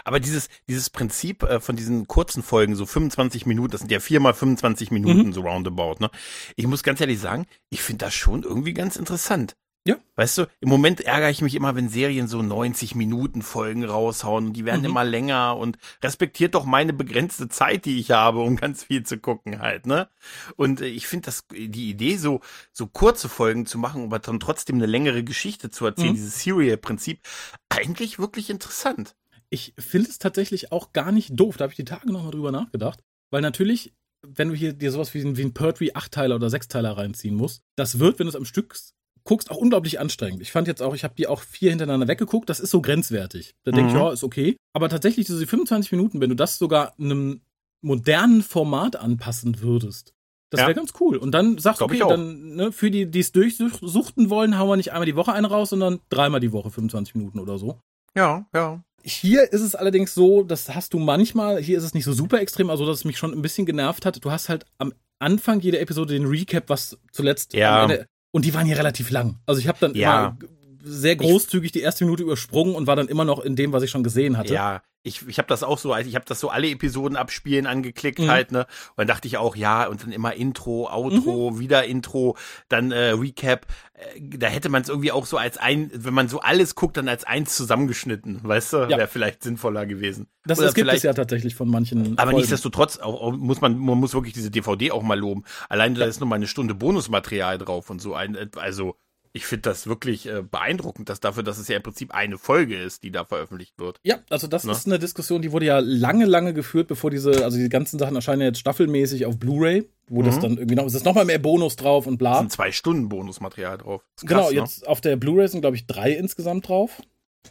Aber dieses, dieses Prinzip äh, von diesen kurzen Folgen, so 25 Minuten, das sind ja viermal 25 Minuten, mhm. so roundabout, ne? Ich muss ganz ehrlich sagen, ich finde das schon irgendwie ganz interessant. Ja. Weißt du, im Moment ärgere ich mich immer, wenn Serien so 90 Minuten Folgen raushauen und die werden mhm. immer länger und respektiert doch meine begrenzte Zeit, die ich habe, um ganz viel zu gucken halt, ne? Und äh, ich finde das, die Idee, so, so kurze Folgen zu machen, aber dann trotzdem eine längere Geschichte zu erzählen, mhm. dieses Serial-Prinzip, eigentlich wirklich interessant. Ich finde es tatsächlich auch gar nicht doof. Da habe ich die Tage nochmal drüber nachgedacht. weil natürlich, wenn du hier dir sowas wie, ein- wie ein Pertwee Achtteiler oder Sechsteiler reinziehen musst, das wird, wenn du es am Stück guckst, auch unglaublich anstrengend. Ich fand jetzt auch, ich habe die auch vier hintereinander weggeguckt, das ist so grenzwertig. Da denke ich, Mhm. ja, ist okay. Aber tatsächlich diese 25 Minuten, wenn du das sogar einem modernen Format anpassen würdest, das Ja. wäre ganz cool. Und dann sagst du, okay, dann ne, für die, die es durchsuchten wollen, hauen wir nicht einmal die Woche eine raus, sondern dreimal die Woche 25 Minuten oder so. Ja, ja. Hier ist es allerdings so, das hast du manchmal, hier ist es nicht so super extrem, also dass es mich schon ein bisschen genervt hat. Du hast halt am Anfang jeder Episode den Recap, was zuletzt Ja. am Ende, und die waren hier relativ lang. Also ich habe dann Ja. sehr großzügig die erste Minute übersprungen und war dann immer noch in dem, was ich schon gesehen hatte. Ja, ich, ich habe das auch so, also ich habe das so alle Episoden abspielen angeklickt Mhm. halt, ne? Und dann dachte ich auch, ja, und dann immer Intro, Outro, wieder Intro, dann äh, Recap. Äh, da hätte man es irgendwie auch so als ein, wenn man so alles guckt, dann als eins zusammengeschnitten, weißt du? Ja. Wäre vielleicht sinnvoller gewesen. Das, Oder das gibt es ja tatsächlich von manchen. Aber Folgen. nichtsdestotrotz auch, auch muss man, man muss wirklich diese DVD auch mal loben. Allein da ist nur mal eine Stunde Bonusmaterial drauf und so ein, also ich finde das wirklich äh, beeindruckend, dass dafür, dass es ja im Prinzip eine Folge ist, die da veröffentlicht wird. Ja, also das Ne? ist eine Diskussion, die wurde ja lange, lange geführt, bevor diese, also die ganzen Sachen erscheinen ja jetzt staffelmäßig auf Blu-ray, wo das Mhm. dann irgendwie noch, es ist noch mal mehr Bonus drauf und bla. sind zwei Stunden Bonusmaterial drauf. Ist Genau, krass, ne? jetzt auf der Blu-ray sind, glaube ich, drei insgesamt drauf.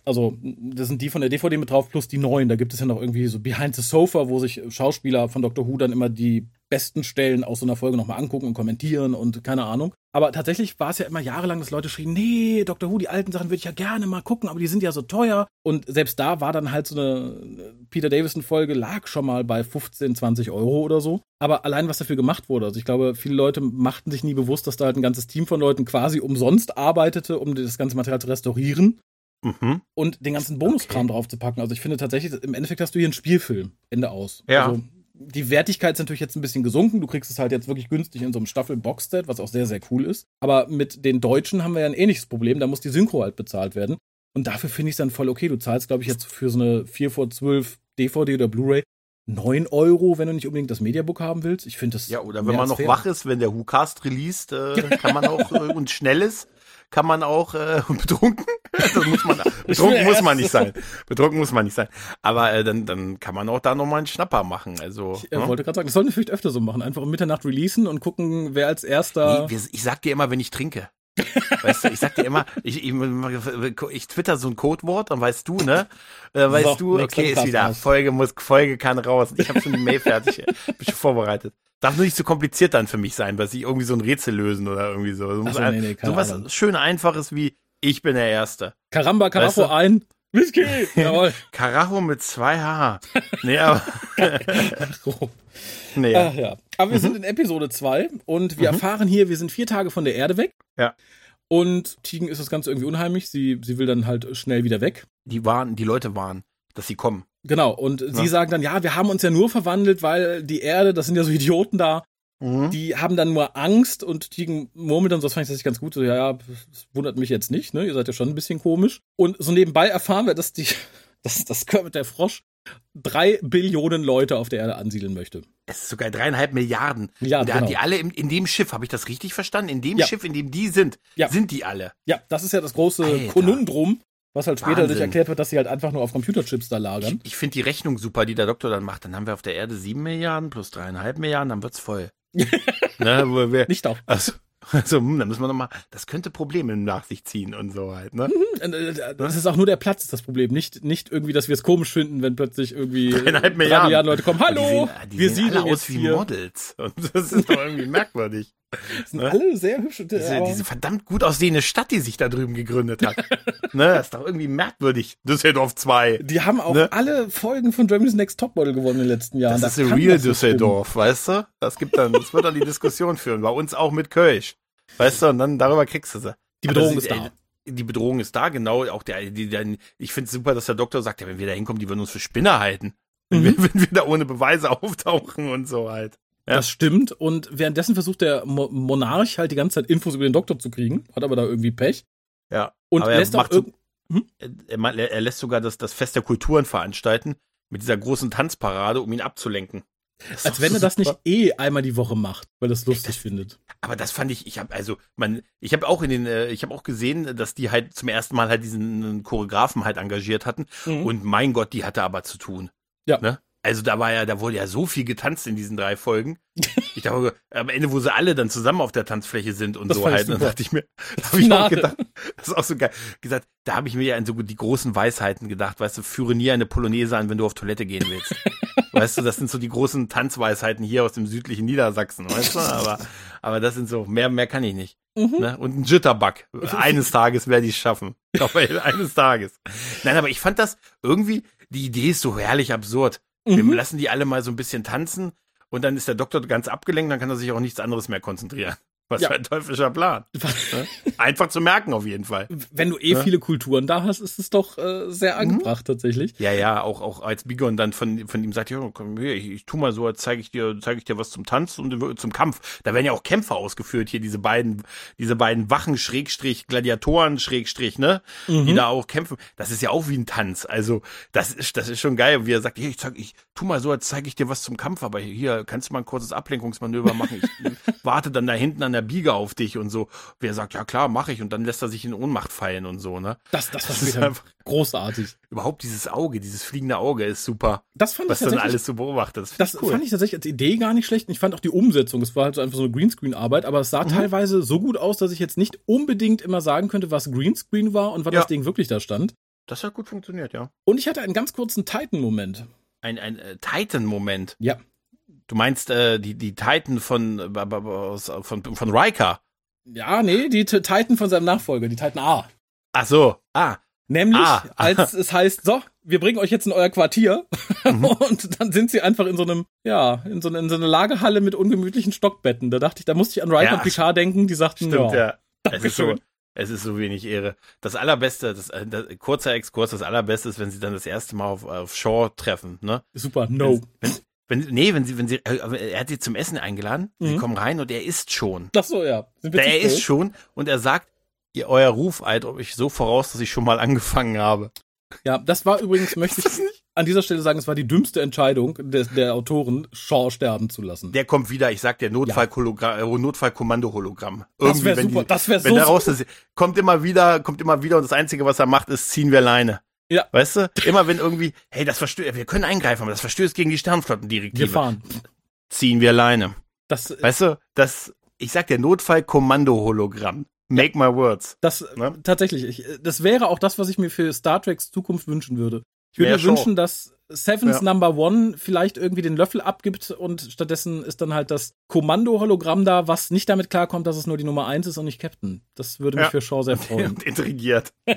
Also, das sind die von der DVD mit drauf plus die neuen. Da gibt es ja noch irgendwie so Behind the Sofa, wo sich Schauspieler von Doctor Who dann immer die besten Stellen aus so einer Folge nochmal angucken und kommentieren und keine Ahnung. Aber tatsächlich war es ja immer jahrelang, dass Leute schrien, nee, Doctor Who, die alten Sachen würde ich ja gerne mal gucken, aber die sind ja so teuer. Und selbst da war dann halt so eine Peter Davison-Folge, lag schon mal bei 15, 20 Euro oder so. Aber allein, was dafür gemacht wurde, also ich glaube, viele Leute machten sich nie bewusst, dass da halt ein ganzes Team von Leuten quasi umsonst arbeitete, um das ganze Material zu restaurieren Mhm. und den ganzen Bonuskram draufzupacken. Also ich finde tatsächlich, im Endeffekt hast du hier einen Spielfilm. Ende aus. Ja. Also die Wertigkeit ist natürlich jetzt ein bisschen gesunken. Du kriegst es halt jetzt wirklich günstig in so einem Staffel-Boxset, was auch sehr, sehr cool ist. Aber mit den Deutschen haben wir ja ein ähnliches Problem. Da muss die Synchro halt bezahlt werden. Und dafür finde ich es dann voll okay. Du zahlst, glaube ich, jetzt für so eine 4 vor 12 DVD oder Blu-ray 9 Euro, wenn du nicht unbedingt das Mediabook haben willst. Ich finde das. Ja, oder wenn man noch fair. wach ist, wenn der WhoCast released, äh, kann man auch äh, und schnell ist, kann man auch äh, betrunken. Das muss man, betrunken muss man nicht sein. Betrunken muss man nicht sein. Aber äh, dann, dann kann man auch da nochmal einen Schnapper machen. Also, Ich äh, ne? wollte gerade sagen, das sollten wir vielleicht öfter so machen. Einfach um Mitternacht releasen und gucken, wer als erster. Nee, wir, ich sag dir immer, wenn ich trinke. Weißt du, ich sag dir immer, ich, ich, ich twitter so ein Codewort, dann weißt du, ne? Äh, weißt So, du, okay, ist wieder, raus. Folge muss, Folge kann raus. Ich habe schon die Mail fertig, äh, bin schon vorbereitet. Darf nur nicht so kompliziert dann für mich sein, dass ich irgendwie so ein Rätsel lösen oder irgendwie so. so, so, nee, nee, keine so was Ahnung. schön einfaches wie, ich bin der Erste. Karamba, Karacho Weißt du? ein. Whisky! Jawohl. Karacho mit zwei H. Nee, aber, nee, ja. Ach ja. Aber wir sind in Episode 2 und wir Mhm. erfahren hier, wir sind vier Tage von der Erde weg. Ja. Und Tigen ist das Ganze irgendwie unheimlich. Sie, sie will dann halt schnell wieder weg. Die waren, die Leute waren, dass sie kommen. Genau. Und sie sagen dann, ja, wir haben uns ja nur verwandelt, weil die Erde, das sind ja so Idioten da, Mhm. die haben dann nur Angst und Tigen murmelt dann so, das fand ich tatsächlich ganz gut. So, ja, ja, das wundert mich jetzt nicht, ne? Ihr seid ja schon ein bisschen komisch. Und so nebenbei erfahren wir, dass die, dass das Kermit der Frosch drei Billionen Leute auf der Erde ansiedeln möchte. Es ist sogar dreieinhalb Milliarden. Ja, Und der genau. hat die alle in, in dem Schiff, habe ich das richtig verstanden? In dem Ja. Schiff, in dem die sind, Ja. sind die alle. Ja, das ist ja das große Alter. Konundrum, was halt später dadurch erklärt wird, dass sie halt einfach nur auf Computerchips da Ich, lagern. ich finde die Rechnung super, die der Doktor dann macht. Dann haben wir auf der Erde sieben Milliarden plus dreieinhalb Milliarden, dann wird's voll. ne, wo wir, Nicht auch. also, also, hm, dann müssen wir nochmal, das könnte Probleme nach sich ziehen und so halt, ne? Das ist auch nur der Platz, ist das Problem. Nicht, nicht irgendwie, dass wir es komisch finden, wenn plötzlich irgendwie Dreieinhalb drei Milliarden. Leute kommen. Hallo, die sehen, die wir sehen siedeln alle aus wie hier. Models. Und das ist doch irgendwie merkwürdig. Das sind ne? alle sehr hübsch. Diese, aber- diese verdammt gut aussehende Stadt, die sich da drüben gegründet hat. ne, das ist doch irgendwie merkwürdig. Düsseldorf 2. die haben auch Ne? alle Folgen von Germany's Next Topmodel gewonnen in den letzten Jahren. Das Da ist real das Düsseldorf, weißt du? Das gibt dann, das wird dann die Diskussion führen. Bei uns auch mit Kölsch. Weißt du, und dann darüber kriegst du sie. Die Bedrohung ist sie- da. äh, Die Bedrohung ist da, genau. Auch der, die, der, ich finde es super, dass der Doktor sagt, ja, wenn wir da hinkommen, die würden uns für Spinner halten. Wenn, Mhm. wir, wenn wir da ohne Beweise auftauchen und so halt. Ja. Das stimmt. Und währenddessen versucht der Mo Monarch halt die ganze Zeit Infos über den Doktor zu kriegen. Hat aber da irgendwie Pech. Ja. Und Aber er lässt auch macht so- irgend- Hm? Er, er, lässt sogar das, das Fest der Kulturen veranstalten mit dieser großen Tanzparade, um ihn abzulenken. Als wenn er das nicht super. eh einmal die Woche macht, weil er es lustig Das- findet. Aber das fand ich, ich habe also, man, ich habe auch in den, äh, ich habe auch gesehen, dass die halt zum ersten Mal halt diesen Choreografen halt engagiert hatten. Mhm. Und mein Gott, die hatte aber zu tun. Ja. Ne? Also da war ja, da wurde ja so viel getanzt in diesen drei Folgen. Ich dachte, am Ende, wo sie alle dann zusammen auf der Tanzfläche sind und Das so halt, dann dachte ich mir, da habe ich auch gedacht, das ist auch so geil. Gesagt, da habe ich mir ja an so die großen Weisheiten gedacht, weißt du, führe nie eine Polonaise an, wenn du auf Toilette gehen willst. weißt du, das sind so die großen Tanzweisheiten hier aus dem südlichen Niedersachsen, weißt du, aber, aber das sind so, mehr, mehr kann ich nicht. Mhm. Ne? Und ein Jitterbug. Eines Tages werde ich es schaffen. Aber eines Tages. Nein, aber ich fand das irgendwie, die Idee ist so herrlich absurd. Wir Mhm. lassen die alle mal so ein bisschen tanzen und dann ist der Doktor ganz abgelenkt, dann kann er sich auch nichts anderes mehr konzentrieren. Was Ja. für ein teuflischer Plan. Ne? Einfach zu merken auf jeden Fall. Wenn du eh Ja. viele Kulturen da hast, ist es doch äh, sehr angebracht tatsächlich. Ja, ja, auch, auch als Bigon dann von, von ihm sagt, ja, komm hier, ich, ich tu mal so, als zeige ich dir, zeige ich dir was zum Tanz und zum Kampf. Da werden ja auch Kämpfe ausgeführt, hier diese beiden, diese beiden Wachen, Schrägstrich, Gladiatoren, Schrägstrich, ne? Die Mhm. da auch kämpfen. Das ist ja auch wie ein Tanz. Also, das ist, das ist schon geil. Wie er sagt, hier, ich zeig, ich tu mal so, als zeige ich dir was zum Kampf, aber hier kannst du mal ein kurzes Ablenkungsmanöver machen. Ich warte dann da hinten an der Biege auf dich und so. Wer sagt, ja klar, mache ich. Und dann lässt er sich in Ohnmacht fallen und so, ne? Das, das Das ist später einfach, großartig. überhaupt dieses Auge, dieses fliegende Auge ist super Das fand was ich dann alles so beobachtet. Das, Das cool. fand ich tatsächlich als Idee gar nicht schlecht. Und ich fand auch die Umsetzung, es war halt so einfach so eine Greenscreen-Arbeit, aber es sah Mhm. teilweise so gut aus, dass ich jetzt nicht unbedingt immer sagen könnte, was Greenscreen war und wann Ja. das Ding wirklich da stand. das hat gut funktioniert, ja. Und ich hatte einen ganz kurzen Titan-Moment. Ein, ein äh, Titan-Moment. Ja. Du meinst äh, die, die Titan von, äh, aus- von, von Riker? Ja, nee, die Titan von seinem Nachfolger, die Titan A. Ach so. Ah. Nämlich, Ah. als es heißt, so, wir bringen euch jetzt in euer Quartier. Mhm. Und dann sind sie einfach in so einem, ja, in so, eine, in so eine Lagerhalle mit ungemütlichen Stockbetten. Da dachte ich, da musste ich an Riker Ja, und Picard denken, die sagten, Stimmt, ja, ja. Es ist, so, Dankeschön. es ist so wenig Ehre. Das allerbeste, das, äh, das kurzer Exkurs, das allerbeste ist, wenn sie dann das erste Mal auf, auf Shaw treffen, ne? super, no. Wenn, wenn, nee, wenn sie, wenn sie, äh, er hat sie zum Essen eingeladen, sie Mhm. kommen rein und er isst schon. Ach so, ja. Er ist spät? schon und er sagt, ihr, euer Ruf eilt euch so voraus, dass ich schon mal angefangen habe. Ja, das war übrigens, möchte ich an dieser Stelle sagen, es war die dümmste Entscheidung des, der Autoren, Shaw sterben zu lassen. Der kommt wieder, ich sag dir, Notfallhologramm, äh, Notfallkommando-Hologramm. das wäre wenn super, die, das wäre wenn so der raus ist, kommt immer wieder, kommt immer wieder und das Einzige, was er macht, ist ziehen wir Leine. Ja. Weißt du? Immer wenn irgendwie, hey, das verstößt, wir können eingreifen, aber das verstößt gegen die Wir Sternflottendirektive. fahren. Ziehen wir Leine. Das, Weißt du? Das, ich sag dir, Notfallkommando-Hologramm. Make my words. das Ne? tatsächlich, ich, das wäre auch das, was ich mir für Star Treks Zukunft wünschen würde. Ich würde mir wünschen, dass Sevens Ja. Number One vielleicht irgendwie den Löffel abgibt und stattdessen ist dann halt das Kommando-Hologramm da, was nicht damit klarkommt, dass es nur die Nummer eins ist und nicht Captain. Das würde mich Ja. für Shaw sehr freuen. Und intrigiert.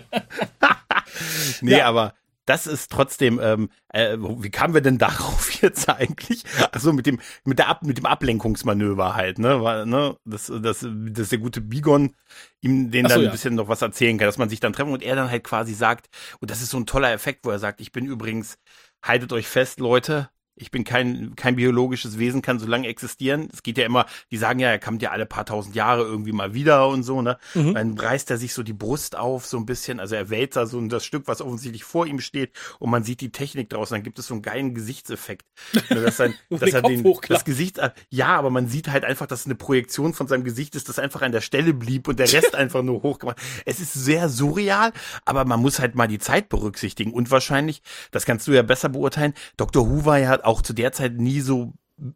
nee, Ja. aber das ist trotzdem, ähm, äh, wie kamen wir denn darauf jetzt eigentlich? Also mit dem, mit der Ab, mit dem Ablenkungsmanöver halt, ne? Weil, ne? Das, das, dass der gute Bigon ihm den so, dann ja. ein bisschen noch was erzählen kann, dass man sich dann treffen und er dann halt quasi sagt, und das ist so ein toller Effekt, wo er sagt, ich bin übrigens, haltet euch fest, Leute, ich bin kein, kein biologisches Wesen, kann so lange existieren. Es geht ja immer, die sagen ja, er kommt ja alle paar tausend Jahre irgendwie mal wieder und so, ne? Mhm. Dann reißt er sich so die Brust auf, so ein bisschen. Also er wälzt da so das Stück, was offensichtlich vor ihm steht, und man sieht die Technik draußen. Dann gibt es so einen geilen Gesichtseffekt. Ne, Dass, Wo dass er den, das Gesicht, ja, aber man sieht halt einfach, dass es eine Projektion von seinem Gesicht ist, das einfach an der Stelle blieb und der Rest einfach nur hochgemacht. Es ist sehr surreal, aber man muss halt mal die Zeit berücksichtigen. Und wahrscheinlich, das kannst du ja besser beurteilen, Dr. Who war ja auch zu der Zeit nie so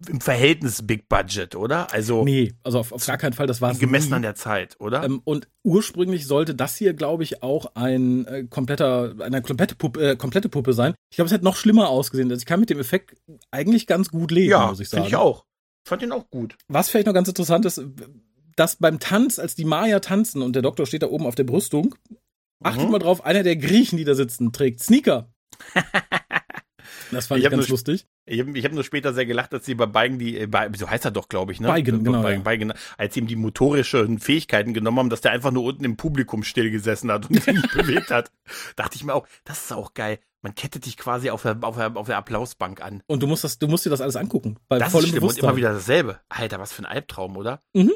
im Verhältnis Big Budget, oder? Also Nee, also auf, auf gar keinen Fall, das war es gemessen nie. an der Zeit, oder? Ähm, und ursprünglich sollte das hier, glaube ich, auch ein äh, kompletter, eine komplette Puppe, äh, komplette Puppe sein. Ich glaube, es hätte noch schlimmer ausgesehen. Also ich kann mit dem Effekt eigentlich ganz gut leben, muss ich sagen. finde ich auch. Fand ihn auch gut. Was vielleicht noch ganz interessant ist, dass beim Tanz, als die Maya tanzen und der Doktor steht da oben auf der Brüstung, achtet Mhm. mal drauf, einer der Griechen, die da sitzen, trägt Sneaker. Das fand Ich ich, ganz nur- lustig. Ich habe hab nur später sehr gelacht, dass sie bei Beigen die, äh, so heißt er doch, glaube ich, ne? Beigen, genau, Bei, ja. Beigen, als sie ihm die motorischen Fähigkeiten genommen haben, dass der einfach nur unten im Publikum still gesessen hat und sich nicht bewegt hat. Dachte ich mir auch, das ist auch geil. Man kettet dich quasi auf der, auf der, auf der Applausbank an. Und du musst das, du musst dir das alles angucken. Bei Das ist vollem schlimm und Bewusstsein. immer wieder dasselbe. Alter, was für ein Albtraum, oder? Mhm.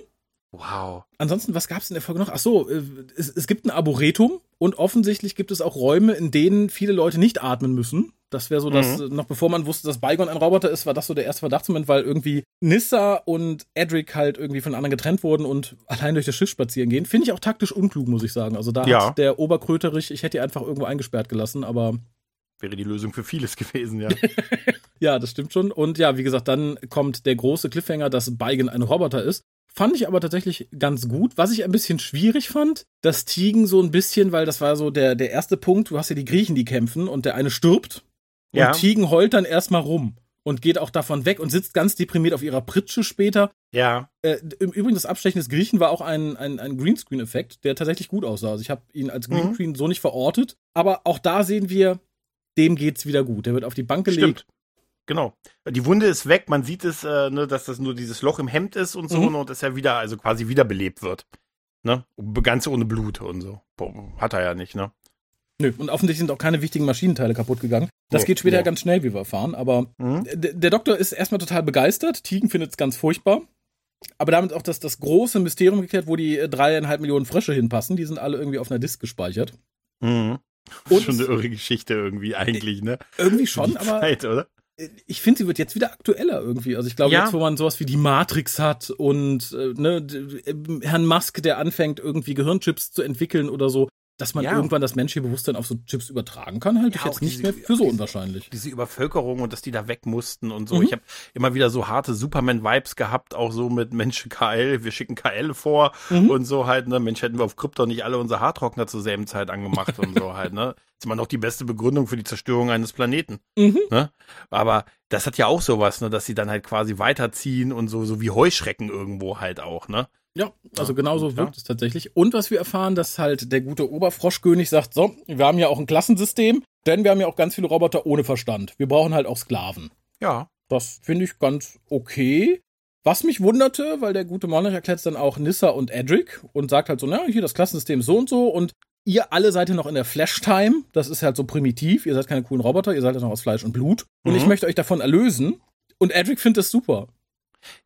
Wow. Ansonsten, was gab es in der Folge noch? Ach so, äh, es, es gibt ein Arboretum und offensichtlich gibt es auch Räume, in denen viele Leute nicht atmen müssen. Das wäre so, dass Mhm. äh, noch bevor man wusste, dass Beigon ein Roboter ist, war das so der erste Verdachtsmoment, weil irgendwie Nissa und Edric halt irgendwie von anderen getrennt wurden und allein durch das Schiff spazieren gehen. Finde ich auch taktisch unklug, muss ich sagen. Also da Ja. hat der Oberkröterich, ich hätte ihn einfach irgendwo eingesperrt gelassen, aber Wäre die Lösung für vieles gewesen, ja. Ja, das stimmt schon. Und ja, wie gesagt, dann kommt der große Cliffhanger, dass Beigen ein Roboter ist. Fand ich aber tatsächlich ganz gut. Was ich ein bisschen schwierig fand, das Tigen so ein bisschen, weil das war so der, der erste Punkt. Du hast ja die Griechen, die kämpfen und der eine stirbt. Und Ja. Tigen heult dann erstmal rum und geht auch davon weg und sitzt ganz deprimiert auf ihrer Pritsche später. Ja, Äh, Im Übrigen, das Abstechen des Griechen war auch ein, ein, ein Greenscreen-Effekt, der tatsächlich gut aussah. Also ich habe ihn als Mhm. Greenscreen so nicht verortet. Aber auch da sehen wir, dem geht's wieder gut. Der wird auf die Bank gelegt. stimmt. Genau. Die Wunde ist weg, man sieht es, äh, ne, dass das nur dieses Loch im Hemd ist und so Mhm. ne, und dass er wieder, also quasi wiederbelebt wird. Ne? Ganz ohne Blut und so. Hat er ja nicht, ne? Nö, und offensichtlich sind auch keine wichtigen Maschinenteile kaputt gegangen. Das Nee, geht später nee. ganz schnell, wie wir erfahren. Aber Mhm. der Doktor ist erstmal total begeistert. Tigen findet es ganz furchtbar. Aber damit auch das, das große Mysterium geklärt, wo die äh, dreieinhalb Millionen Frösche hinpassen. Die sind alle irgendwie auf einer Disk gespeichert. Mhm. Das Und- ist schon eine irre Geschichte irgendwie eigentlich, ne? Irgendwie schon, Die aber Zeit, oder? Ich finde, sie wird jetzt wieder aktueller irgendwie. Also ich glaube, Ja. jetzt, wo man sowas wie die Matrix hat und äh, ne, äh, Herrn Musk, der anfängt, irgendwie Gehirnchips zu entwickeln oder so, dass man Ja. irgendwann das menschliche Bewusstsein auf so Chips übertragen kann, halte ich Ja, jetzt auch nicht diese- mehr für so diese- unwahrscheinlich. Diese Übervölkerung und dass die da weg mussten und so. Mhm. Ich habe immer wieder so harte Superman-Vibes gehabt, auch so mit Mensch KL, wir schicken KL vor Mhm. und so halt, ne? Mensch, hätten wir auf Krypton nicht alle unsere Haartrockner zur selben Zeit angemacht und so halt, ne? ist immer noch die beste Begründung für die Zerstörung eines Planeten. Mhm. Ne? Aber das hat ja auch sowas, ne, dass sie dann halt quasi weiterziehen und so, so wie Heuschrecken irgendwo halt auch, ne? Ja, also Ja, genauso ja. wirkt es tatsächlich. Und was wir erfahren, dass halt der gute Oberfroschkönig sagt, so, wir haben ja auch ein Klassensystem, denn wir haben ja auch ganz viele Roboter ohne Verstand. Wir brauchen halt auch Sklaven. Ja. Das finde ich ganz okay. Was mich wunderte, weil der gute Monarch erklärt es dann auch Nissa und Edric und sagt halt so, na, hier das Klassensystem ist so und so und ihr alle seid ja noch in der Flash-Time. Das ist halt so primitiv. Ihr seid keine coolen Roboter, ihr seid ja noch aus Fleisch und Blut. Und Mhm. ich möchte euch davon erlösen. Und Edric findet es super.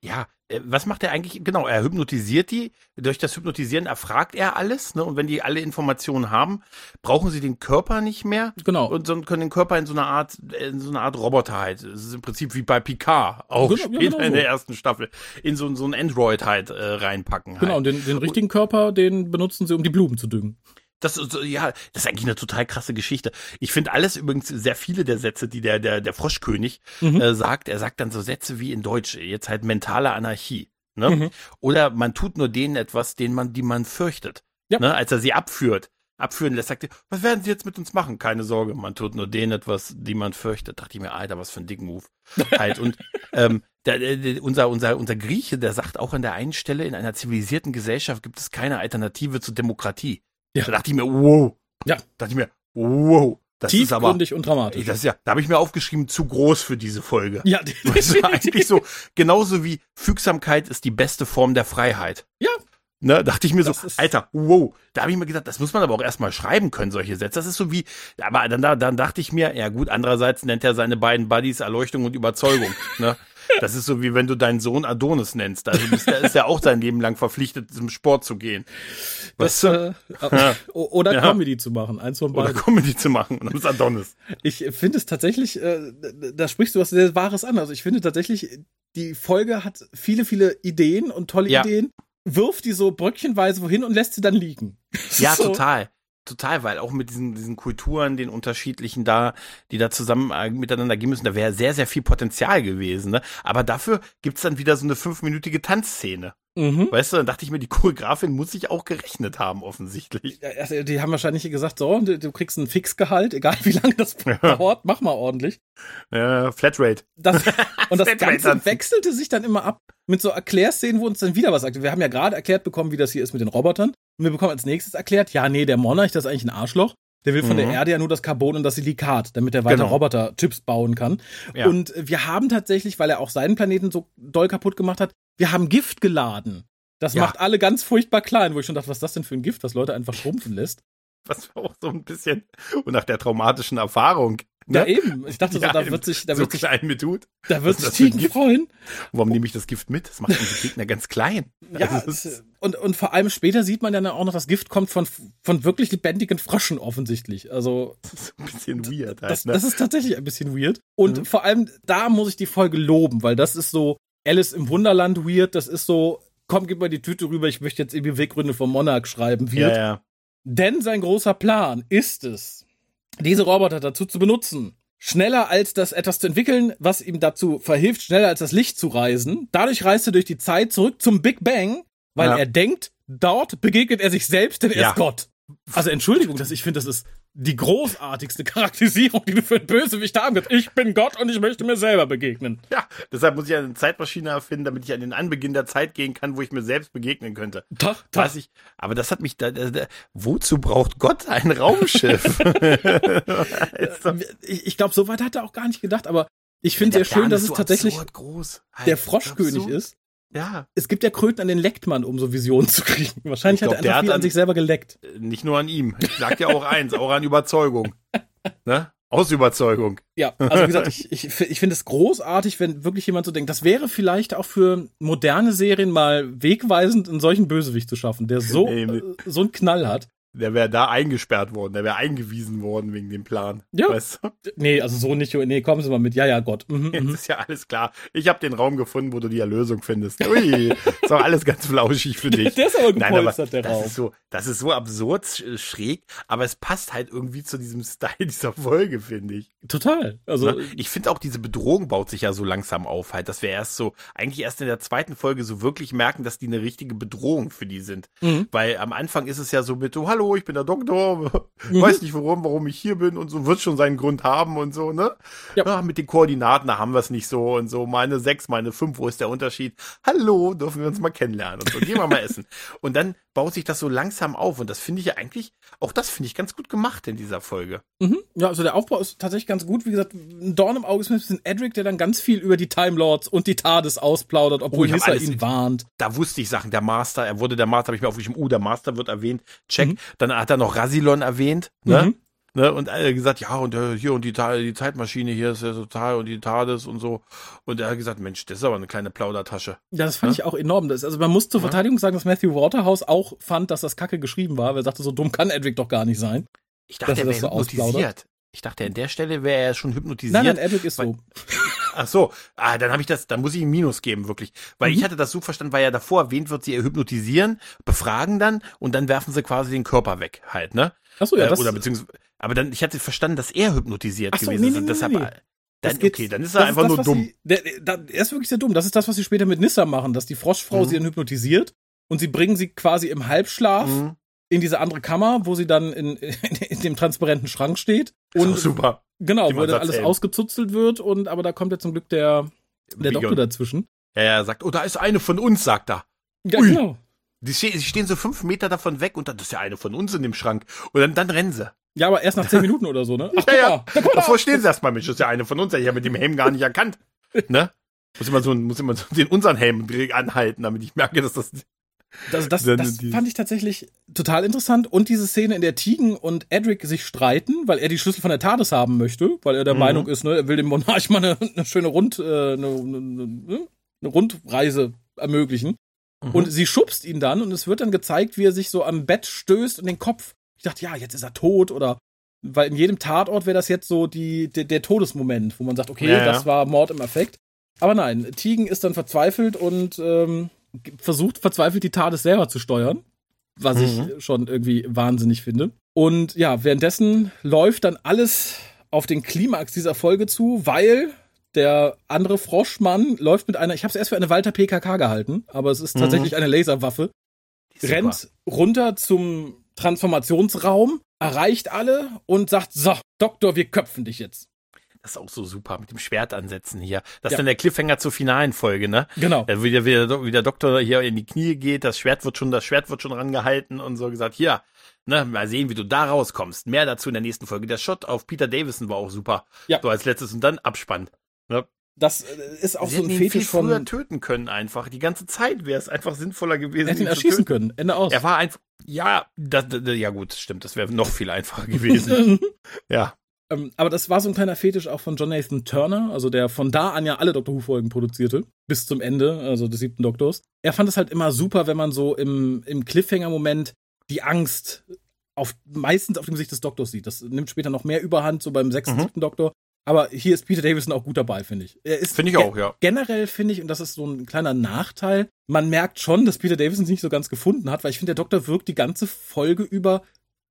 Ja, äh, was macht er eigentlich? Genau, er hypnotisiert die. Durch das Hypnotisieren erfragt er alles, ne? Und wenn die alle Informationen haben, brauchen sie den Körper nicht mehr. Genau. Und sondern können den Körper in so eine Art, in so eine Art Roboter halt. Es ist im Prinzip wie bei Picard, auch Genau, ja, später genau in der ersten Staffel, in so, so ein Android halt äh, reinpacken. Halt. Genau, und den, den richtigen Körper, den benutzen sie, um die Blumen zu düngen. Das, ist ja, das ist eigentlich eine total krasse Geschichte. Ich finde alles übrigens sehr viele der Sätze, die der, der, der Froschkönig Mhm. äh, sagt. Er sagt dann so Sätze wie in Deutsch, jetzt halt mentale Anarchie. Ne? Mhm. Oder man tut nur denen etwas, den man, die man fürchtet. Ja. Ne? Als er sie abführt, abführen lässt, sagt er, was werden sie jetzt mit uns machen? Keine Sorge, man tut nur denen etwas, die man fürchtet. Dachte ich mir, Alter, was für ein dicken Move. halt. Und ähm, der, der, unser, unser, unser Grieche, der sagt auch an der einen Stelle, in einer zivilisierten Gesellschaft gibt es keine Alternative zur Demokratie. Ja. Da dachte ich mir, wow. Ja. Dachte ich mir, wow. Das ist aber, und dramatisch. das ist ja, da habe ich mir aufgeschrieben, zu groß für diese Folge. ja, Das ist eigentlich so, genauso wie Fügsamkeit ist die beste Form der Freiheit. Ja. Ne, dachte ich mir so, Das ist- Alter, wow, da habe ich mir gedacht, das muss man aber auch erstmal schreiben können, solche Sätze. Das ist so wie, aber dann, da- dann dachte ich mir, ja gut, andererseits nennt er seine beiden Buddies Erleuchtung und Überzeugung. ne? Das ist so wie wenn du deinen Sohn Adonis nennst. Also bist, der ist ja auch sein Leben lang verpflichtet, zum Sport zu gehen. das, äh, o- oder Ja. Comedy zu machen, eins von Oder beiden. Comedy zu machen. Und dann ist Adonis. Ich finde es tatsächlich, äh, da sprichst du was sehr Wahres an. Also ich finde tatsächlich, die Folge hat viele, viele Ideen und tolle Ja. Ideen, wirft die so bröckchenweise wohin und lässt sie dann liegen. Ja, so, total. Total, weil auch mit diesen, diesen Kulturen, den unterschiedlichen da, die da zusammen äh, miteinander gehen müssen, da wäre sehr, sehr viel Potenzial gewesen. Ne? Aber dafür gibt's dann wieder so eine fünfminütige Tanzszene. Mhm. Weißt du, dann dachte ich mir, die Choreografin muss sich auch gerechnet haben, offensichtlich. Ja, also die haben wahrscheinlich gesagt, so, du, du kriegst ein Fixgehalt, egal wie lange das dauert, mach mal ordentlich. Äh, Flatrate. Das, und das Flatrate Ganze tanzen. wechselte sich dann immer ab mit so Erklärszenen, wo uns dann wieder was sagt. Wir haben ja gerade erklärt bekommen, wie das hier ist mit den Robotern. Und wir bekommen als nächstes erklärt, ja, nee, der Monarch, das ist eigentlich ein Arschloch. Der will von Mhm. der Erde ja nur das Carbon und das Silikat, damit er weiter Genau. Roboter-Chips bauen kann. Ja. Und wir haben tatsächlich, weil er auch seinen Planeten so doll kaputt gemacht hat, wir haben Gift geladen. Das Ja. macht alle ganz furchtbar klein, wo ich schon dachte, was ist das denn für ein Gift, was Leute einfach schrumpfen lässt. Was auch so ein bisschen, und nach der traumatischen Erfahrung. Ja, Ne? eben. Ich dachte so, Ja, da wird sich, da so wird sich, klein mit tut. da wird sich ist das Tigen freuen. Warum nehme ich das Gift mit? Das macht unsere Gegner ganz klein. Ja, Also ist und, und vor allem später sieht man dann auch noch, das Gift kommt von, von wirklich lebendigen Fröschen offensichtlich. Also, so ein bisschen weird halt, das, ne? das ist tatsächlich ein bisschen weird. Und Mhm. vor allem, da muss ich die Folge loben, weil das ist so Alice im Wunderland weird. Das ist so, komm, gib mal die Tüte rüber, ich möchte jetzt die Beweggründe vom Monarch schreiben. Weird. ja, ja. Denn sein großer Plan ist es, diese Roboter dazu zu benutzen, schneller als das etwas zu entwickeln, was ihm dazu verhilft, schneller als das Licht zu reisen. Dadurch reist er durch die Zeit zurück zum Big Bang, weil Ja. er denkt, dort begegnet er sich selbst, denn er Ja. ist Gott. Also Entschuldigung, dass ich finde, das ist die großartigste Charakterisierung, die du für einen Bösewicht haben kannst. Ich bin Gott und ich möchte mir selber begegnen. Ja, deshalb muss ich eine Zeitmaschine erfinden, damit ich an den Anbeginn der Zeit gehen kann, wo ich mir selbst begegnen könnte. Tach, Was ich, aber das hat mich da, da, da wozu braucht Gott ein Raumschiff? Doch- Ich, ich glaube, so weit hat er auch gar nicht gedacht, aber ich finde Der sehr schön, dass es so tatsächlich groß. der Halt, Froschkönig absurd. ist. Ja, Es gibt ja Kröten, an den leckt man, um so Visionen zu kriegen. Wahrscheinlich Ich hat glaub, er einfach hat viel an dann- sich selber geleckt. nicht nur an ihm. Ich sag dir auch eins, auch an Überzeugung. Ne? Aus Überzeugung. Ja, also wie gesagt, ich, ich, ich finde es großartig, wenn wirklich jemand so denkt, das wäre vielleicht auch für moderne Serien mal wegweisend, einen solchen Bösewicht zu schaffen, der so, Nee, nee. äh, so einen Knall hat. Der wäre da eingesperrt worden, der wäre eingewiesen worden wegen dem Plan. Ja. Weißt du? Nee, also so nicht, nee, kommen Sie mal mit. Ja, ja, Gott. Mhm, Jetzt mhm. ist ja alles klar. Ich habe den Raum gefunden, wo du die Erlösung findest. Ui, ist auch alles ganz flauschig für dich. Der ist aber Nein, aber gepolstert, der das Raum. ist so, das ist so absurd sch- schräg, aber es passt halt irgendwie zu diesem Style dieser Folge, finde ich. Total. Also, Ne? Ich finde auch, diese Bedrohung baut sich ja so langsam auf, halt, dass wir erst so, eigentlich erst in der zweiten Folge so wirklich merken, dass die eine richtige Bedrohung für die sind. mhm. Weil am Anfang ist es ja so mit, oh, hallo, ich bin der Doktor, Mhm. weiß nicht warum, warum ich hier bin und so, wird schon seinen Grund haben und so, ne? Ja. mit den Koordinaten, da haben wir es nicht so und so, meine sechs, meine fünf, wo ist der Unterschied? Hallo, dürfen wir uns mal kennenlernen und so, gehen wir mal essen. Und dann baut sich das so langsam auf und das finde ich ja eigentlich, auch das finde ich ganz gut gemacht in dieser Folge. Mhm. Ja, also der Aufbau ist tatsächlich ganz gut. Wie gesagt, ein Dorn im Auge ist ein bisschen Edric, der dann ganz viel über die Time Lords und die TARDIS ausplaudert, Oh, obwohl Nissa alles- ihn warnt. da wusste ich Sachen. Der Master, er wurde der Master, habe ich mir aufgeschrieben, uh, der Master wird erwähnt. Check. Mhm. Dann hat er noch Rasilon erwähnt, ne? Mhm. ne? Und er hat gesagt, ja, und hier und die, die Zeitmaschine hier ist ja total und die TARDIS und so. Und er hat gesagt, Mensch, das ist aber eine kleine Plaudertasche. Ja, das fand ich auch enorm. Das, also man muss zur Ja. Verteidigung sagen, dass Matthew Waterhouse auch fand, dass das Kacke geschrieben war. Er sagte, so dumm kann Edric doch gar nicht sein. Ich dachte, er wäre so hypnotisiert. Ich dachte, an der Stelle wäre er schon hypnotisiert. Nein, nein, Edric ist weil- so. Ach so, ah, dann habe ich das, dann muss ich ihm Minus geben, wirklich. Weil Mhm. ich hatte das so verstanden, weil ja davor erwähnt wird, sie hypnotisieren, befragen dann und dann werfen sie quasi den Körper weg, halt, ne? Achso, ja, äh, das, oder beziehungsweise, aber dann, ich hatte verstanden, dass er hypnotisiert Ach so, gewesen nee, ist. nee, und nee, deshalb, nee. das dann, geht- okay, dann ist er einfach das, nur dumm. Sie, der, der, er ist wirklich sehr dumm. Das ist das, was sie später mit Nissa machen, dass die Froschfrau Mhm. sie dann hypnotisiert und sie bringen sie quasi im Halbschlaf Mhm. in diese andere Kammer, wo sie dann in, in, in dem transparenten Schrank steht. Ist Und super. Genau, wo dann alles ausgezuzelt wird und aber da kommt ja zum Glück der, der Doktor dazwischen. Ja, ja, er sagt, oh, da ist eine von uns, sagt er. Ja, Ui. genau. Die, ste die stehen so fünf Meter davon weg und dann das ist ja eine von uns in dem Schrank. Und dann, dann rennen sie. Ja, aber erst nach zehn Minuten oder so, ne? Ach, Ja, ja. da. Davor stehen sie erstmal, Mensch, das ist ja eine von uns. Ich habe mit dem Helm gar nicht erkannt. Ne? Muss immer so, muss immer so den unseren Helm anhalten, damit ich merke, dass das. Das, das, das fand ich tatsächlich total interessant. Und diese Szene, in der Tigen und Edric sich streiten, weil er die Schlüssel von der TARDIS haben möchte, weil er der Mhm. Meinung ist, ne, er will dem Monarch mal eine, eine schöne Rund, äh, eine, eine, eine, eine Rundreise ermöglichen. Mhm. Und sie schubst ihn dann und es wird dann gezeigt, wie er sich so am Bett stößt und den Kopf. Ich dachte, ja, jetzt ist er tot oder weil in jedem Tatort wäre das jetzt so die, der, der Todesmoment, wo man sagt, okay, Ja, ja. das war Mord im Affekt. Aber nein, Tigen ist dann verzweifelt und ähm, versucht verzweifelt die TARDIS selber zu steuern, was Mhm. ich schon irgendwie wahnsinnig finde. Und ja, währenddessen läuft dann alles auf den Klimax dieser Folge zu, weil der andere Froschmann läuft mit einer, ich habe es erst für eine Walter PKK gehalten, aber es ist Mhm. tatsächlich eine Laserwaffe, rennt runter zum Transformationsraum, erreicht alle und sagt, so, Doktor, wir köpfen dich jetzt. Das ist auch so super mit dem Schwert ansetzen hier. Das ist Ja. dann der Cliffhanger zur finalen Folge, ne? Genau. Da wie der, wie, der, wie der Doktor hier in die Knie geht, das Schwert wird schon, das Schwert wird schon rangehalten und so gesagt, hier, ne, mal sehen, wie du da rauskommst. Mehr dazu in der nächsten Folge. Der Shot auf Peter Davison war auch super. Ja. So als letztes und dann Abspann. Das äh, ist auch Sie so ein hätten Fetisch viel früher von, töten können einfach. Die ganze Zeit wäre es einfach sinnvoller gewesen. er hätte ihn erschießen können. Ende aus. Er war einfach, ja, das, das, ja gut, stimmt, das wäre noch viel einfacher gewesen. ja. Ähm, aber das war so ein kleiner Fetisch auch von Jonathan Turner, also der von da an ja alle Doctor Who-Folgen produzierte, bis zum Ende, also des siebten Doktors. Er fand es halt immer super, wenn man so im, im Cliffhanger-Moment die Angst auf, meistens auf dem Gesicht des Doktors sieht. Das nimmt später noch mehr Überhand, so beim sechsten, Mhm. siebten Doktor. Aber hier ist Peter Davison auch gut dabei, finde ich. Er ist Finde ich auch, ja. Generell finde ich, und das ist so ein kleiner Nachteil, man merkt schon, dass Peter Davison sich nicht so ganz gefunden hat, weil ich finde, der Doktor wirkt die ganze Folge über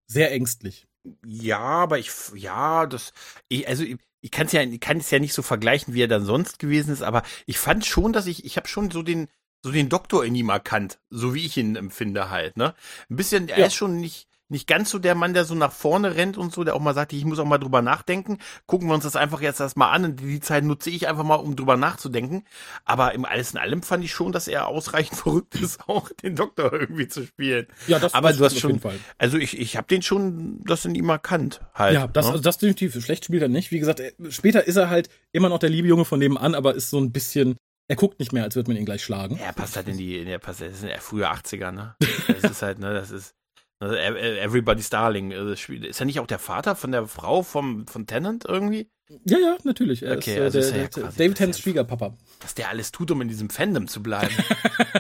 sehr ängstlich. Ja, aber ich, ja, das, ich, also ich, ich kann es ja, kann es ja nicht so vergleichen, wie er dann sonst gewesen ist, aber ich fand schon, dass ich, ich habe schon so den, so den Doktor in ihm erkannt, so wie ich ihn empfinde halt, ne? Ein bisschen, er Ja. ist schon nicht, nicht ganz so der Mann, der so nach vorne rennt und so, der auch mal sagt, ich muss auch mal drüber nachdenken. Gucken wir uns das einfach jetzt erstmal an und die Zeit nutze ich einfach mal, um drüber nachzudenken. Aber im alles in allem fand ich schon, dass er ausreichend verrückt ist, auch den Doktor irgendwie zu spielen. Ja, das Aber du hast auf schon- jeden Fall. Also ich, ich habe den schon, das in ihm erkannt halt. Ja, das, ne? also das definitiv. Schlecht spielt er nicht. Wie gesagt, er, später ist er halt immer noch der liebe Junge von nebenan, aber ist so ein bisschen, er guckt nicht mehr, als würde man ihn gleich schlagen. Er passt halt in die, in der passt, das sind ja frühe 80er, ne? Das ist halt, ne, das ist ne, Everybody's Darling. Also das Ist er nicht auch der Vater von der Frau vom, von Tennant irgendwie? Ja, ja, natürlich. Er Okay, ist, äh, also der, ist er ja der, quasi David das Tennants. Schwiegerpapa. Was der alles tut, um in diesem Fandom zu bleiben.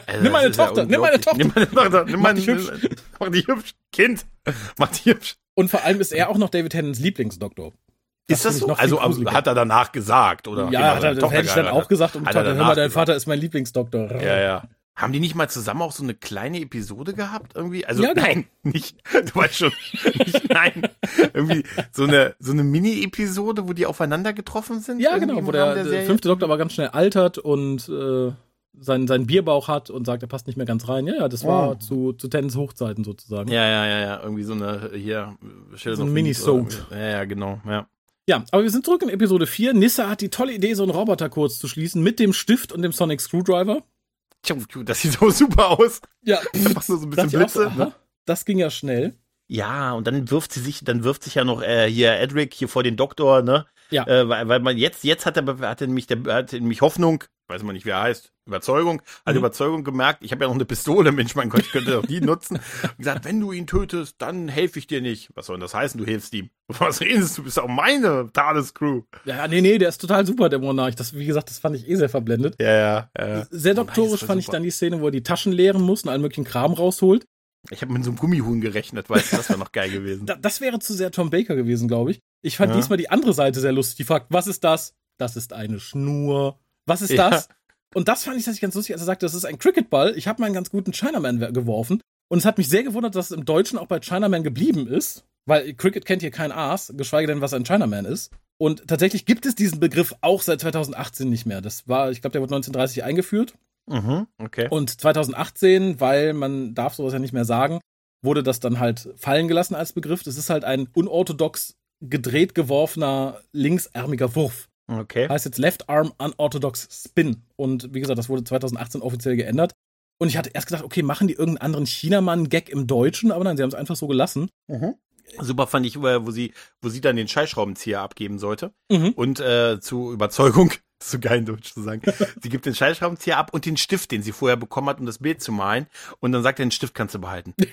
Also, Nimm meine das ist ja Tochter, nimm meine unglaublich. Nimm meine Tochter, nimm Mach meine, dich hübsch. Mach dich hübsch. Kind, mach dich hübsch. Und vor allem ist er auch noch David Tennants Lieblingsdoktor. Ist das finde ich so? Also hat er danach gesagt, oder? ja, Genau, hat er, das Tochter hätte ich dann auch gesagt. Und Hat er Tochter, hör mal, dein gesagt. Vater ist mein Lieblingsdoktor. Ja, ja. Haben die nicht mal zusammen auch so eine kleine Episode gehabt irgendwie? Also Ja, genau. nein, nicht. Du weißt schon, nicht nein. Irgendwie so eine so eine Mini-Episode, wo die aufeinander getroffen sind. Ja, genau, wo der, der Serie? fünfte Doktor aber ganz schnell altert und äh, seinen, seinen Bierbauch hat und sagt, er passt nicht mehr ganz rein. Ja, ja, das war Oh. zu, zu Tennants Hochzeiten sozusagen. Ja, ja, ja, ja. Irgendwie so eine hier So ein Mini-Soap. Ja, ja, genau. Ja. Ja, aber wir sind zurück in Episode 4. Nissa hat die tolle Idee, so einen Roboter kurz zu schließen mit dem Stift und dem Sonic Screwdriver. Das sieht so super aus. Ja, Einfach nur so ein bisschen so, Blitze. aha, ne? das ging ja schnell. Ja, und dann wirft sie sich, dann wirft sich ja noch äh, hier Edric hier vor den Doktor, ne? Ja. Äh, weil, weil man jetzt, jetzt hat er, hat er nämlich, der hat in mich Hoffnung, weiß man nicht, wie er heißt, Überzeugung, hat Mhm. Überzeugung gemerkt, ich habe ja noch eine Pistole, Mensch, mein Gott, ich könnte doch die nutzen. Und gesagt, wenn du ihn tötest, dann helfe ich dir nicht. Was soll denn das heißen, du hilfst ihm? Was redest du? Du bist auch meine TARDIS-Crew. Ja, nee, nee, der ist total super, der Monarch. Das, wie gesagt, das fand ich eh sehr verblendet. Ja, ja, ja. Sehr Oh doktorisch fand ich super. dann die Szene, wo er die Taschen leeren muss und allen möglichen Kram rausholt. Ich habe mit so einem Gummihuhn gerechnet, weißt du, das wäre noch geil gewesen. Da, das wäre zu sehr Tom Baker gewesen, glaube ich. Ich fand Ja. diesmal die andere Seite sehr lustig. Die fragt, was ist das? Das ist eine Schnur. Was ist Ja. das? Und das fand ich tatsächlich ganz lustig, als er sagte, das ist ein Cricketball. Ich habe mal einen ganz guten Chinaman geworfen. Und es hat mich sehr gewundert, dass es im Deutschen auch bei Chinaman geblieben ist. Weil Cricket kennt hier kein Aas, geschweige denn, was ein Chinaman ist. Und tatsächlich gibt es diesen Begriff auch seit 2018 nicht mehr. Das war, ich glaube, der wurde 1930 eingeführt. Mhm, okay. Und 2018, weil man darf sowas ja nicht mehr sagen, wurde das dann halt fallen gelassen als Begriff. Das ist halt ein unorthodox gedreht geworfener linksärmiger Wurf. Okay. Heißt jetzt Left Arm Unorthodox Spin. Und wie gesagt, das wurde 2018 offiziell geändert. Und ich hatte erst gedacht, okay, machen die irgendeinen anderen Chinamann-Gag im Deutschen, aber nein, sie haben es einfach so gelassen. Super fand ich, wo sie, wo sie dann den Scheißschraubenzieher abgeben sollte. Mhm. Und äh, zu Überzeugung, so geil in Deutsch zu sagen, sie gibt den Scheißschraubenzieher ab und den Stift, den sie vorher bekommen hat, um das Bild zu malen. Und dann sagt er, den Stift kannst du behalten.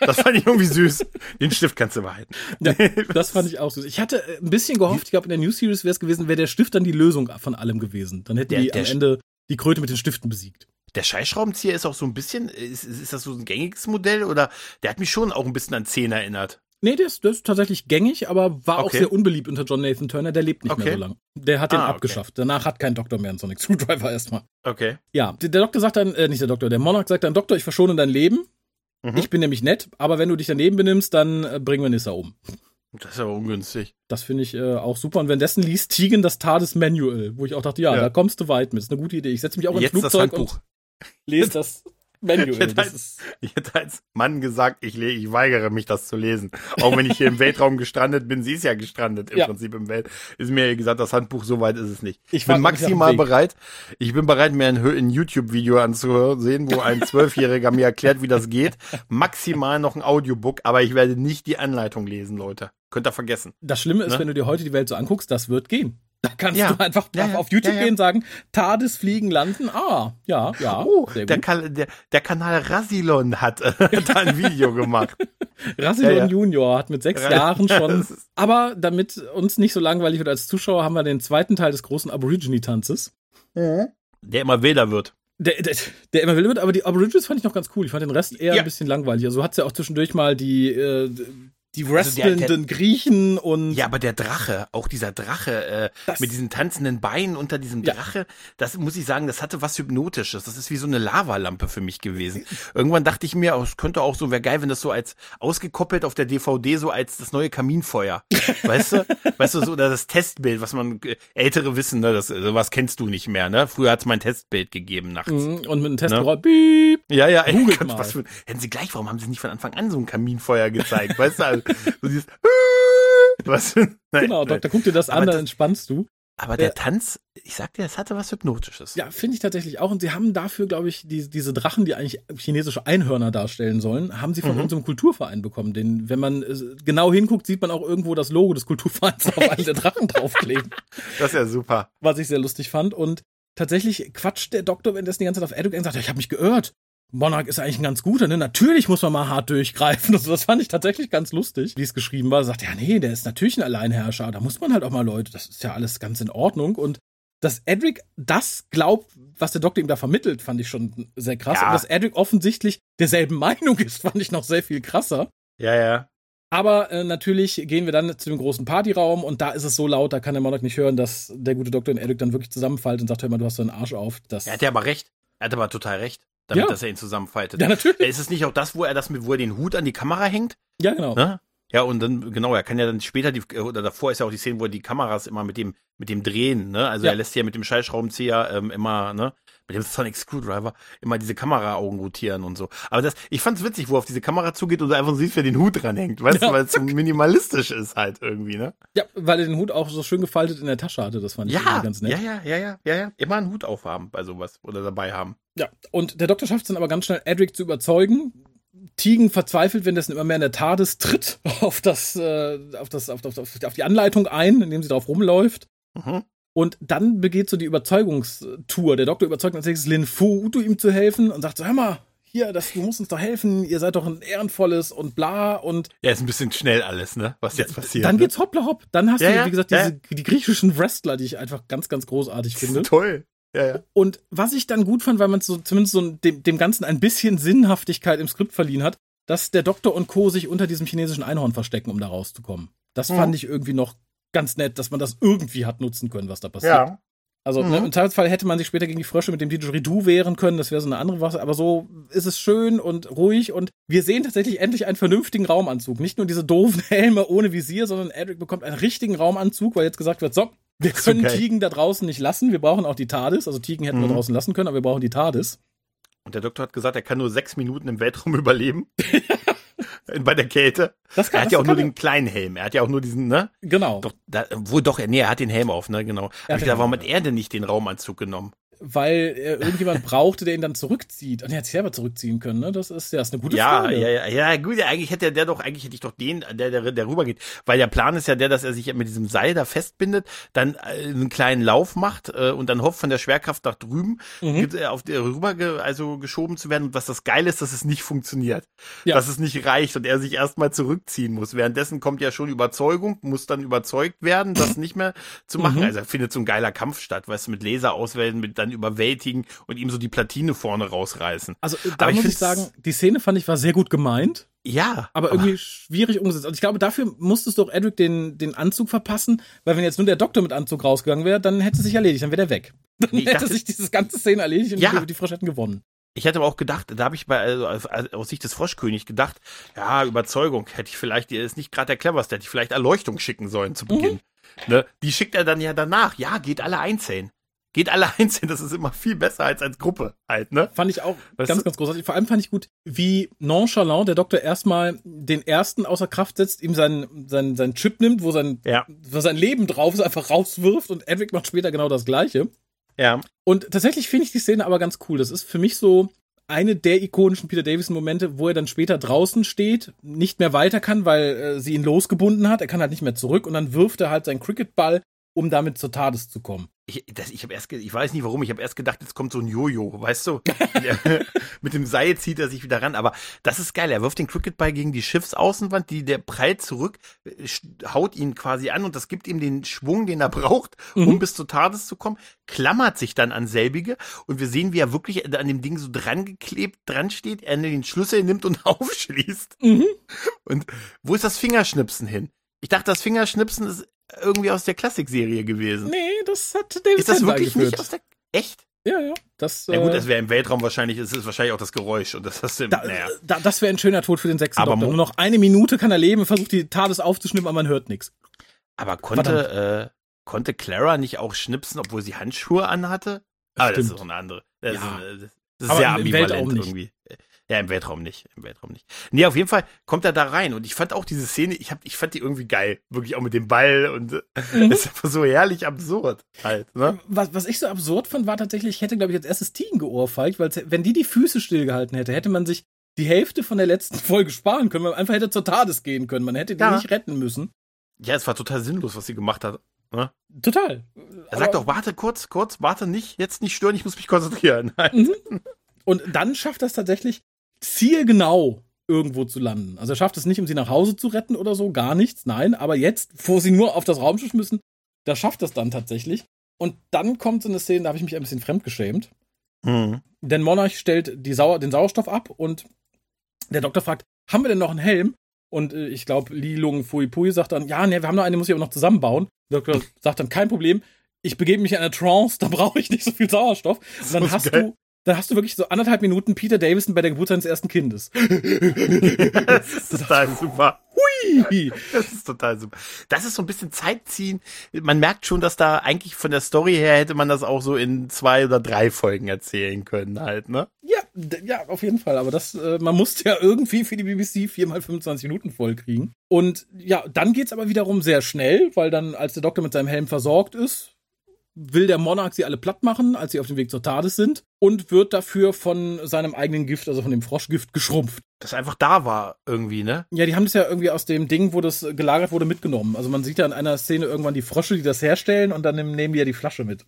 Das fand ich irgendwie süß. Den Stift kannst du behalten. Ja, das fand ich auch süß. Ich hatte äh, ein bisschen gehofft, ich glaube, in der News Series wäre es gewesen, wäre der Stift dann die Lösung von allem gewesen. Dann hätten Der- die der am Ende die Kröte mit den Stiften besiegt. Der Scheißschraubenzieher ist auch so ein bisschen, ist, ist das so ein gängiges Modell oder der hat mich schon auch ein bisschen an 10 erinnert. Nee, der ist, der ist tatsächlich gängig, aber war auch Okay. sehr unbeliebt unter John Nathan Turner. Der lebt nicht mehr Okay. so lang. Der hat den Ah, okay. abgeschafft. Danach hat kein Doktor mehr einen Sonic Screwdriver erstmal. Okay. Ja, der der Doktor sagt dann, äh, nicht der Doktor, der Monarch sagt dann, Doktor, ich verschone dein Leben. Mhm. Ich bin nämlich nett, aber wenn du dich daneben benimmst, dann äh, bringen wir Nissa um. Das ist aber ungünstig. Das finde ich äh, auch super. Und währenddessen liest Tegan das TARDIS Manual, wo ich auch dachte, ja, Ja. da kommst du weit mit. Ist eine gute Idee. Ich setze mich auch ins Jetzt das Flugzeug Handbuch. und lese das Manual. Das halt- ist, Ich hätte als Mann gesagt, ich, ich weigere mich, das zu lesen. Auch wenn ich hier im Weltraum gestrandet bin, sie ist ja gestrandet im Ja. Prinzip im Welt. Ist mir gesagt, das Handbuch, so weit ist es nicht. Ich Ich bin maximal bereit. Ich bin bereit, mir ein, ein YouTube-Video anzusehen, wo ein Zwölfjähriger mir erklärt, wie das geht. Maximal noch ein Audiobook, aber ich werde nicht die Anleitung lesen, Leute. Könnt ihr vergessen. das Schlimme ist, Ne? wenn du dir heute die Welt so anguckst, das wird gehen. Da kannst Ja. du einfach Ja, ja. auf YouTube Ja, ja. gehen und sagen, TARDIS fliegen, landen. Ah, ja, ja. Oh, sehr der, gut. Kan der, der Kanal Rasilon hat, äh, da ein Video gemacht. Ja. Junior hat mit sechs Jahren schon. Aber damit uns nicht so langweilig wird als Zuschauer, haben wir den zweiten Teil des großen Aborigine-Tanzes. Der immer wilder wird. Der, der, der immer will wird, aber die Aborigines fand ich noch ganz cool. Ich fand den Rest eher Ja. ein bisschen langweilig. Also hat ja auch zwischendurch mal die, äh, die wrestlenden Also der- der- Griechen und Ja, aber der Drache, auch dieser Drache äh, Das- mit diesen tanzenden Beinen unter diesem Ja. Drache, das muss ich sagen, das hatte was Hypnotisches. Das ist wie so eine Lavalampe für mich gewesen. Irgendwann dachte ich mir, oh, es könnte auch so, wäre geil, wenn das so als ausgekoppelt auf der DVD so als das neue Kaminfeuer. weißt du? Weißt du, so oder das Testbild, was man äh, ältere wissen, ne, das sowas kennst du nicht mehr, ne? Früher hat's mein Testbild gegeben nachts. Mhm, und mit einem Ne? Testgeräusch, piep. Ja, ja, ey, Gott, mal. was für, hätten sie gleich, warum haben sie nicht von Anfang an so ein Kaminfeuer gezeigt? weißt du, also, so dieses, was, nein, Genau. Doktor, guck dir das Aber an, dann das- entspannst du. Aber der Äh, Tanz, ich sag dir, es hatte was Hypnotisches. Ja, finde ich tatsächlich auch. Und sie haben dafür, glaube ich, die, diese Drachen, die eigentlich chinesische Einhörner darstellen sollen, haben sie von Mhm. unserem Kulturverein bekommen. Den, wenn man äh, genau hinguckt, sieht man auch irgendwo das Logo des Kulturvereins auf einen der Drachen draufkleben, Das ist ja super. was ich sehr lustig fand. Und tatsächlich quatscht der Doktor währenddessen die ganze Zeit auf und sagt, ja, ich habe mich geirrt. Monarch ist eigentlich ein ganz guter, ne? Natürlich muss man mal hart durchgreifen. Also das fand ich tatsächlich ganz lustig, wie es geschrieben war. Sagt, ja, nee, der ist natürlich ein Alleinherrscher. Da muss man halt auch mal Leute, das ist ja alles ganz in Ordnung. Und dass Edric das glaubt, was der Doktor ihm da vermittelt, fand ich schon sehr krass. Ja. Und dass Edric offensichtlich derselben Meinung ist, fand ich noch sehr viel krasser. Ja, ja. Aber äh, natürlich gehen wir dann zu dem großen Partyraum und da ist es so laut, da kann der Monarch nicht hören, dass der gute Doktor und Edric dann wirklich zusammenfallen und sagt, hör mal, du hast so einen Arsch auf. Das Er hat ja aber recht. Er hat aber total recht. Damit, Ja. dass er ihn zusammenfaltet. ja, natürlich. Ist es nicht auch das, wo er das mit, wo er den Hut an die Kamera hängt? Ja, genau. Ne? Ja, und dann, genau, er kann ja dann später, die, oder davor ist ja auch die Szene, wo er die Kameras immer mit dem, mit dem drehen, ne? Also Ja. er lässt ja mit dem Schallschraubenzieher ähm, immer, ne? Mit dem Sonic Screwdriver immer diese Kameraaugen rotieren und so. Aber das, ich fand's witzig, wo er auf diese Kamera zugeht und du einfach siehst, wer den Hut dran hängt, weißt Ja, du, weil es so minimalistisch ist halt irgendwie, ne? Ja, weil er den Hut auch so schön gefaltet in der Tasche hatte, das fand ich Ja, ganz nett. ja, ja, ja, ja, ja, ja. Immer einen Hut aufhaben bei sowas oder dabei haben. Ja, und der Doktor schafft es dann aber ganz schnell, Edric zu überzeugen. Tegan verzweifelt, wenn das immer mehr in der TARDIS tritt, auf das, äh, auf das, auf, auf, auf, auf die Anleitung ein, indem sie drauf rumläuft. Mhm. Und dann begeht so die Überzeugungstour. Der Doktor überzeugt nächstes Lin Fu, Utu ihm zu helfen und sagt so, hör mal, hier, das, du musst uns doch helfen, ihr seid doch ein ehrenvolles und bla und Ja, ist ein bisschen schnell alles, ne? Was jetzt passiert. dann ne? geht's hoppla hopp. Dann hast Ja, du, wie gesagt, ja. diese, die griechischen Wrestler, die ich einfach ganz, ganz großartig finde. toll. Ja, ja. Und was ich dann gut fand, weil man so zumindest so dem, dem Ganzen ein bisschen Sinnhaftigkeit im Skript verliehen hat, dass der Doktor und Co. sich unter diesem chinesischen Einhorn verstecken, um da rauszukommen. Das Mhm. fand ich irgendwie noch ganz nett, dass man das irgendwie hat nutzen können, was da passiert. Also Mhm. ne, im Zweifelsfall hätte man sich später gegen die Frösche mit dem Didgeridoo wehren können, das wäre so eine andere Waffe, aber so ist es schön und ruhig und wir sehen tatsächlich endlich einen vernünftigen Raumanzug. Nicht nur diese doofen Helme ohne Visier, sondern Edric bekommt einen richtigen Raumanzug, weil jetzt gesagt wird, so, wir können geil. Tigen da draußen nicht lassen, wir brauchen auch die TARDIS, also Tigen hätten wir Mhm. draußen lassen können, aber wir brauchen die TARDIS. Und der Doktor hat gesagt, er kann nur sechs Minuten im Weltraum überleben. Bei der Kälte. Das Er hat das ja auch nur kann den kleinen Helm. Er hat ja auch nur diesen, ne? Genau, Doch, da, wohl doch, nee, er hat den Helm auf, ne? Genau. Er ich gedacht, warum hat er denn nicht den Raumanzug genommen? Weil er irgendjemand brauchte, der ihn dann zurückzieht. Und er hat sich selber zurückziehen können, ne? Das ist ja ist eine gute Ja, Frage. ja, ja, ja, gut, ja, eigentlich hätte der doch, eigentlich hätte ich doch den, der, der, der rübergeht. Weil der Plan ist ja der, dass er sich mit diesem Seil da festbindet, dann äh, einen kleinen Lauf macht äh, und dann hofft von der Schwerkraft nach drüben Mhm. auf der rüber ge, also geschoben zu werden. Und was das Geile ist, dass es nicht funktioniert. Ja. Dass es nicht reicht und er sich erstmal zurückziehen muss. Währenddessen kommt ja schon Überzeugung, muss dann überzeugt werden, das nicht mehr zu machen. Mhm. Also findet so ein geiler Kampf statt, weißt du, mit Laser auswählen, mit dann überwältigen und ihm so die Platine vorne rausreißen. Also da Aber ich muss ich find's- sagen, die Szene fand ich war sehr gut gemeint, Ja. aber irgendwie schwierig umgesetzt. Also ich glaube, dafür musstest du auch Edric den, den Anzug verpassen, weil wenn jetzt nur der Doktor mit Anzug rausgegangen wäre, dann hätte es sich erledigt, dann wäre der weg. Dann Nee, ich hätte dachte- sich dieses ganze Szene erledigt und Ja. die, die Frosch hätten gewonnen. Ich hätte aber auch gedacht, da habe ich bei also aus, aus Sicht des Froschkönig gedacht, ja, Überzeugung hätte ich vielleicht, die ist nicht gerade der cleverste, hätte ich vielleicht Erleuchtung schicken sollen zu Beginn. Ne? Die schickt er dann ja danach. Ja, geht alle einzeln. Geht alle einzeln, das ist immer viel besser als als Gruppe halt, ne? Fand ich auch Weißt ganz, du? ganz großartig. Vor allem fand ich gut, wie nonchalant der Doktor erstmal den ersten außer Kraft setzt, ihm seinen, seinen, seinen Chip nimmt, wo sein, Ja. wo sein Leben drauf ist, einfach rauswirft und Edric macht später genau das Gleiche. Ja. Und tatsächlich finde ich die Szene aber ganz cool. Das ist für mich so eine der ikonischen Peter Davison-Momente, wo er dann später draußen steht, nicht mehr weiter kann, weil äh, sie ihn losgebunden hat. Er kann halt nicht mehr zurück und dann wirft er halt seinen Cricketball um damit zur Tades zu kommen. Ich, das, ich erst, ich weiß nicht warum, ich habe erst gedacht, jetzt kommt so ein Jojo, weißt du? Mit dem Seil zieht er sich wieder ran, aber das ist geil. Er wirft den Cricketball gegen die Schiffsaußenwand, die der prallt zurück, äh, haut ihn quasi an und das gibt ihm den Schwung, den er braucht, um Mhm. bis zur Tades zu kommen, klammert sich dann an selbige und wir sehen, wie er wirklich an dem Ding so dran geklebt dran steht, er den Schlüssel nimmt und aufschließt. Mhm. Und wo ist das Fingerschnipsen hin? Ich dachte, das Fingerschnipsen ist irgendwie aus der Klassikserie gewesen. Nee, das hat David Ist das Tennant wirklich eingeführt. nicht aus der. Echt? Ja, ja. Das, Na gut, äh, das wäre im Weltraum wahrscheinlich, es ist wahrscheinlich auch das Geräusch und das hast du da, naja. da, das wäre ein schöner Tod für den sechsten Aber Doktor. Nur noch eine Minute kann er leben, versucht die Tades aufzuschnippen, aber man hört nichts. Aber konnte, äh, konnte Clara nicht auch schnipsen, obwohl sie Handschuhe anhatte? Aber das ist doch eine andere. Das Ja. ist, äh, das ist Aber sehr im ambivalent irgendwie. Ja, im Weltraum nicht. Im Weltraum nicht. Nee, auf jeden Fall kommt er da rein und ich fand auch diese Szene, ich, hab, ich fand die irgendwie geil. Wirklich auch mit dem Ball und äh, Mhm. das ist einfach so herrlich absurd halt, ne? Was, was ich so absurd fand, war tatsächlich, ich hätte, glaube ich, als erstes Team geohrfeigt, weil wenn die die Füße stillgehalten hätte, hätte man sich die Hälfte von der letzten Folge sparen können, man einfach hätte zur Tades gehen können. Man hätte die Ja. nicht retten müssen. Ja, es war total sinnlos, was sie gemacht hat. Ne? Total. Er sagt auch, warte kurz, kurz, warte nicht, jetzt nicht stören, ich muss mich konzentrieren. Und dann schafft es tatsächlich, zielgenau irgendwo zu landen. Also er schafft es nicht, um sie nach Hause zu retten oder so, gar nichts, nein. Aber jetzt, wo sie nur auf das Raumschiff müssen, da schafft es dann tatsächlich. Und dann kommt so eine Szene, da habe ich mich ein bisschen fremdgeschämt. Mhm. Denn Monarch stellt Sauer, den Sauerstoff ab und der Doktor fragt, haben wir denn noch einen Helm? Und äh, ich glaube, Li Lung Fui Pui sagt dann, ja, ne, wir haben noch einen, den muss ich aber noch zusammenbauen. Der Doktor sagt dann, kein Problem, ich begebe mich in eine Trance, da brauche ich nicht so viel Sauerstoff. Und dann hast geil. du, dann hast du wirklich so anderthalb Minuten Peter Davison bei der Geburt seines ersten Kindes. das ist total super. Hui. Das ist total super. Das ist so ein bisschen Zeitziehen. Man merkt schon, dass da eigentlich von der Story her hätte man das auch so in zwei oder drei Folgen erzählen können halt, ne? Ja, ja, auf jeden Fall. Aber das, äh, man musste ja irgendwie für die BBC viermal 25 Minuten voll kriegen. Und ja, dann geht's aber wiederum sehr schnell, weil dann, als der Doktor mit seinem Helm versorgt ist, will der Monarch sie alle platt machen, als sie auf dem Weg zur Tades sind und wird dafür von seinem eigenen Gift, also von dem Froschgift, geschrumpft. Das einfach da war irgendwie, ne? Ja, die haben das ja irgendwie aus dem Ding, wo das gelagert wurde, mitgenommen. Also man sieht ja in einer Szene irgendwann die Frösche, die das herstellen und dann nehmen die ja die Flasche mit.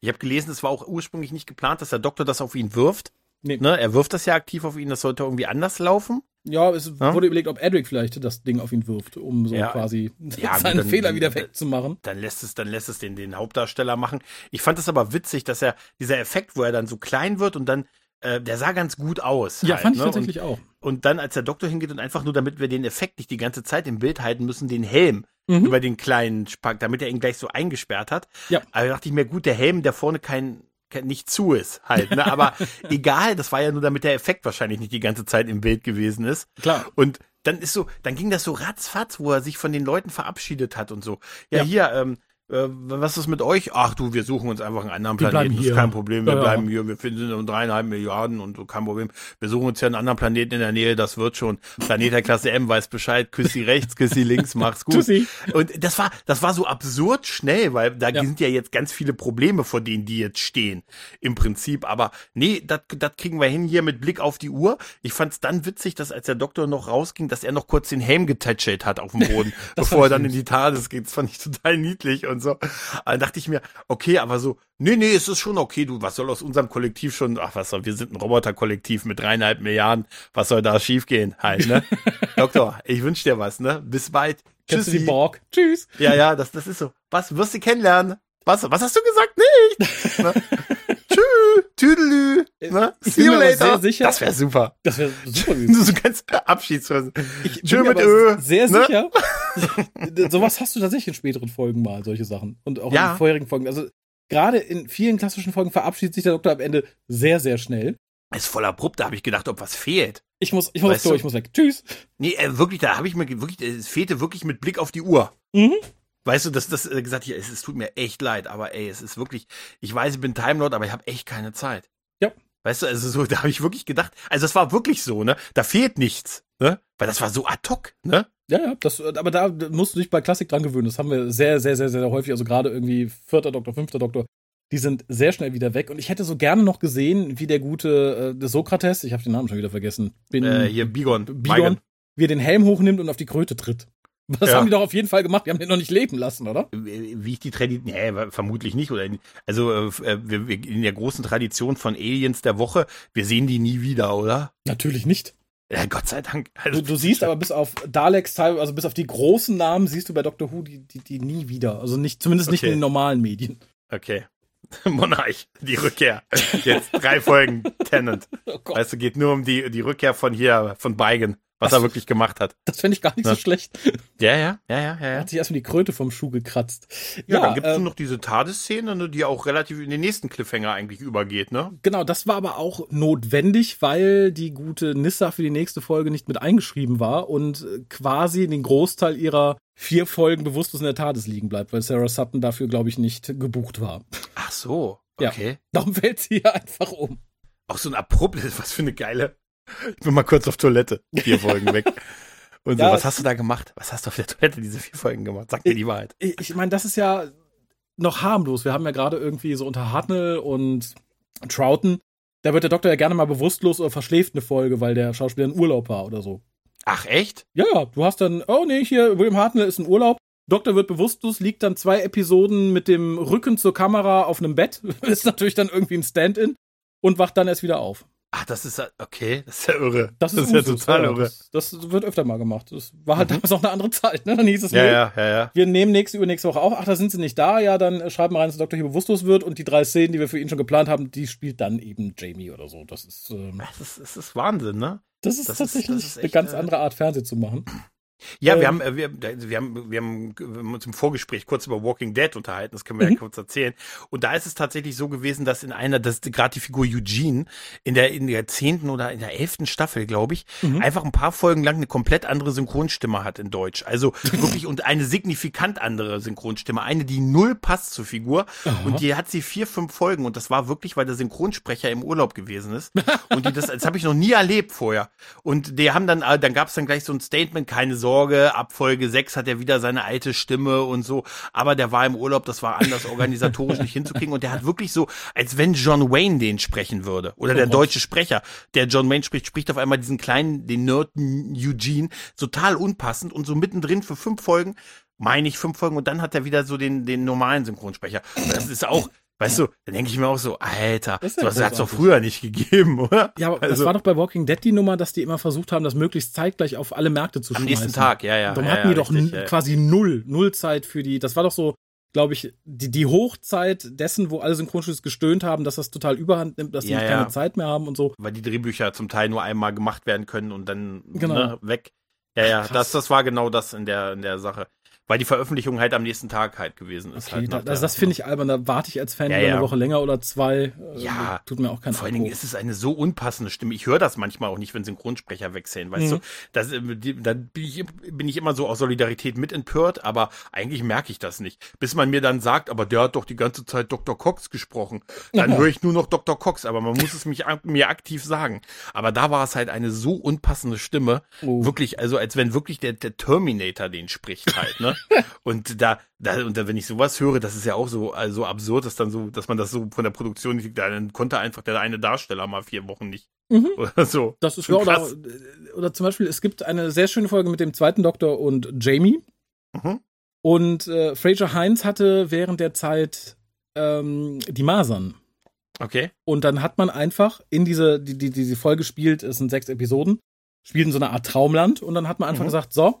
Ich habe gelesen, es war auch ursprünglich nicht geplant, dass der Doktor das auf ihn wirft. Nee. Ne? Er wirft das ja aktiv auf ihn, das sollte irgendwie anders laufen. Ja, es Ja? wurde überlegt, ob Edric vielleicht das Ding auf ihn wirft, um so Ja. quasi Ja, seinen dann- Fehler wieder wegzumachen. Dann lässt es, dann lässt es den, den Hauptdarsteller machen. Ich fand es aber witzig, dass er, dieser Effekt, wo er dann so klein wird und dann, äh, der sah ganz gut aus. Ja, halt, fand ich ne? Und- tatsächlich auch. Und dann, als der Doktor hingeht und einfach nur, damit wir den Effekt nicht die ganze Zeit im Bild halten müssen, den Helm Mhm. über den kleinen Spack, damit er ihn gleich so eingesperrt hat. Ja. Aber da dachte ich mir, gut, der Helm, der vorne kein nicht zu ist halt, ne? Aber egal, das war ja nur, damit der Effekt wahrscheinlich nicht die ganze Zeit im Bild gewesen ist. Klar. Und dann ist so, dann ging das so ratzfatz, wo er sich von den Leuten verabschiedet hat und so. Ja, Ja. hier, ähm, äh, was ist mit euch? Ach du, wir suchen uns einfach einen anderen Wir Planeten. Das ist kein Problem. Wir Ja, ja. bleiben hier. Wir finden um dreieinhalb Milliarden und so, kein Problem. Wir suchen uns ja einen anderen Planeten in der Nähe. Das wird schon. Planet der Klasse M weiß Bescheid. Küssi rechts, Küssi links, mach's gut. Tschüssi. Und das war, das war so absurd schnell, weil da Ja. sind ja jetzt ganz viele Probleme, vor denen die jetzt stehen. Im Prinzip. Aber nee, das kriegen wir hin hier mit Blick auf die Uhr. Ich fand's dann witzig, dass als der Doktor noch rausging, dass er noch kurz den Helm getätschelt hat auf dem Boden, bevor er dann in die TARDIS geht. Das fand ich total niedlich und so. Dann dachte ich mir, okay, aber so, nee, nee, es ist schon okay, du, was soll aus unserem Kollektiv schon, ach was soll, wir sind ein Roboterkollektiv mit dreieinhalb Milliarden, was soll da schiefgehen halt, ne? Doktor, ich wünsch dir was, ne? Bis bald. Du die. Borg? Tschüss. Ja, ja, das, das ist so. Was, wirst du kennenlernen? Was, was hast du gesagt? Nicht! ne? Tschüss, Tüdelü, ne? See you later. sicher- Das wäre super. Das wäre super so ganz Abschiedsweise. Ich bin Tschö mir mit Ö. sehr ne? sicher. Sowas hast du tatsächlich in späteren Folgen mal, solche Sachen. Und auch Ja. in vorherigen Folgen. Also gerade in vielen klassischen Folgen verabschiedet sich der Doktor am Ende sehr, sehr schnell. Ist voll abrupt, da habe ich gedacht, ob was fehlt. Ich muss, ich muss Weißt du? ich muss weg. Tschüss. Nee, äh, wirklich, da habe ich mir wirklich, es fehlte wirklich mit Blick auf die Uhr. Mhm. Weißt du, das, das äh, gesagt, hier, es, es tut mir echt leid, aber ey, es ist wirklich, ich weiß, ich bin Timelord, aber ich habe echt keine Zeit. Weißt du, also so, da habe ich wirklich gedacht, also das war wirklich so, ne? Da fehlt nichts, ne? Weil das war so ad hoc, ne? Ja, ja, das, aber da musst du dich bei Klassik dran gewöhnen. Das haben wir sehr, sehr, sehr, sehr häufig. Also gerade irgendwie vierter Doktor, fünfter Doktor. Die sind sehr schnell wieder weg. Und ich hätte so gerne noch gesehen, wie der gute äh, Sokrates, ich habe den Namen schon wieder vergessen, bin, Äh, hier Bigon. Bigon, wie er den Helm hochnimmt und auf die Kröte tritt. Das Ja. haben die doch auf jeden Fall gemacht. Die haben den noch nicht leben lassen, oder? wie ich die Tradition, nee, vermutlich nicht. Oder also äh, wir, in der großen Tradition von Aliens der Woche, wir sehen die nie wieder, oder? Natürlich nicht. Ja, Gott sei Dank. Also, Du, du siehst aber bis auf Daleks, teil- also bis auf die großen Namen, siehst du bei Doctor Who die, die, die nie wieder. Also nicht, zumindest nicht Okay. in den normalen Medien. Okay. Monarch, die Rückkehr. Jetzt drei Folgen Tennant. Oh Weißt du, geht nur um die, die Rückkehr von hier, von Beigen, was er wirklich gemacht hat. das fände ich gar nicht Ja. so schlecht. Ja, ja, ja, ja, ja. Er ja. hat sich erstmal die Kröte vom Schuh gekratzt. Ja, dann gibt es ähm, noch diese Tadesszene, ne, die auch relativ in den nächsten Cliffhanger eigentlich übergeht, ne? Genau, das war aber auch notwendig, weil die gute Nissa für die nächste Folge nicht mit eingeschrieben war und äh, quasi den Großteil ihrer vier Folgen bewusstlos in der TARDIS liegen bleibt, weil Sarah Sutton dafür, glaube ich, nicht gebucht war. Ach so, Ja. okay. Darum fällt sie hier einfach um. Auch so ein abrupt, was für eine geile. Ich bin mal kurz auf Toilette. Vier Folgen weg. Und so, Ja, was hast du da gemacht? Was hast du auf der Toilette diese vier Folgen gemacht? Sag mir die Wahrheit. Ich, ich meine, das ist ja noch harmlos. Wir haben ja gerade irgendwie so unter Hartnell und Troughton, da wird der Doktor ja gerne mal bewusstlos oder verschläft eine Folge, weil der Schauspieler in Urlaub war oder so. Ach, echt? Ja, ja, du hast dann, oh nee, hier, William Hartnell ist in Urlaub. Doktor wird bewusstlos, liegt dann zwei Episoden mit dem Rücken zur Kamera auf einem Bett, ist natürlich dann irgendwie ein Stand-in und wacht dann erst wieder auf. Ach, das ist, okay, das ist ja irre. Das ist, ja total ja, irre. Das, das wird öfter mal gemacht. Das war halt damals noch eine andere Zeit, ne? Dann hieß es, Ja, nee, ja, ja, ja. wir nehmen nächste, übernächste Woche auf. Ach, da sind sie nicht da. Ja, dann äh, schreiben wir rein, dass der Doktor hier bewusstlos wird und die drei Szenen, die wir für ihn schon geplant haben, die spielt dann eben Jamie oder so. Das ist, ähm, Das ist, das ist Wahnsinn, ne? das ist Das ist- tatsächlich das ist eine echt, ganz äh, andere Art, Fernsehen zu machen. Ja, Ähm, wir haben, äh, wir, wir haben, wir haben, wir haben uns im Vorgespräch kurz über Walking Dead unterhalten. Das können wir Mhm. ja kurz erzählen. Und da ist es tatsächlich so gewesen, dass in einer, dass gerade die Figur Eugene in der in der zehnten oder in der elften Staffel, glaube ich, Mhm. einfach ein paar Folgen lang eine komplett andere Synchronstimme hat in Deutsch. Also wirklich und eine signifikant andere Synchronstimme, eine, die null passt zur Figur. Und die hat sie vier, fünf Folgen. Und das war wirklich, weil der Synchronsprecher im Urlaub gewesen ist. Und die das, das habe ich noch nie erlebt vorher. Und die haben dann, äh, dann gab es dann gleich so ein Statement, keine Sorge, ab Folge 6 hat er wieder seine alte Stimme und so. Aber der war im Urlaub, das war anders organisatorisch nicht hinzukriegen. Und der hat wirklich so, als wenn John Wayne den sprechen würde. Oder der Gott. deutsche Sprecher, der John Wayne spricht, spricht auf einmal diesen kleinen, den Nerd Eugene, total unpassend und so mittendrin für fünf Folgen, meine ich fünf Folgen, und dann hat er wieder so den, den normalen Synchronsprecher. Das ist auch, weißt du, dann denke ich mir auch so, Alter, Das sowas hat's doch großartig. früher nicht gegeben, oder? Ja, aber das Also- war doch bei Walking Dead die Nummer, dass die immer versucht haben, das möglichst zeitgleich auf alle Märkte zu Am schmeißen. nächsten Tag, ja, ja. Darum ja, hatten ja, die doch richtig, n- ja. quasi null, null Zeit für die. Das war doch so, glaube ich, die, die Hochzeit dessen, wo alle Synchronstudios gestöhnt haben, dass das total überhand nimmt, dass die ja. keine Zeit mehr haben und so. Weil die Drehbücher zum Teil nur einmal gemacht werden können und dann Genau. ne, weg. Ja, ja, Krass. das, das war genau das in der, in der Sache. Weil die Veröffentlichung halt am nächsten Tag halt gewesen ist. Okay, halt da, das, der- das finde ich albern. Da warte ich als Fan Ja, ja. eine Woche länger oder zwei. Äh, Ja. Tut mir auch keinen Vor allen Dingen ist es eine so unpassende Stimme. Ich höre das manchmal auch nicht, wenn Synchronsprecher wechseln, weißt Mhm. du? Das, äh, da bin ich, bin ich immer so aus Solidarität mit empört, aber eigentlich merke ich das nicht. Bis man mir dann sagt, aber der hat doch die ganze Zeit Dr. Cox gesprochen. Dann höre ich nur noch Dr. Cox, aber man muss es mich, mir aktiv sagen. Aber da war es halt eine so unpassende Stimme. Oh. Wirklich, also als wenn wirklich der, der Terminator den spricht halt, ne? und da, da, und da, wenn ich sowas höre, das ist ja auch so, also absurd, dass dann so, dass man das so von der Produktion nicht, dann konnte einfach der eine Darsteller mal vier Wochen nicht. Mhm. Oder so. Das ist Schon ja, oder, krass. oder zum Beispiel, es gibt eine sehr schöne Folge mit dem zweiten Doktor und Jamie. Mhm. Und äh, Fraser Heinz hatte während der Zeit ähm, die Masern. Okay. Und dann hat man einfach in diese, die, die, diese Folge spielt, es sind sechs Episoden, spielt in so einer Art Traumland und dann hat man einfach Mhm. gesagt, so,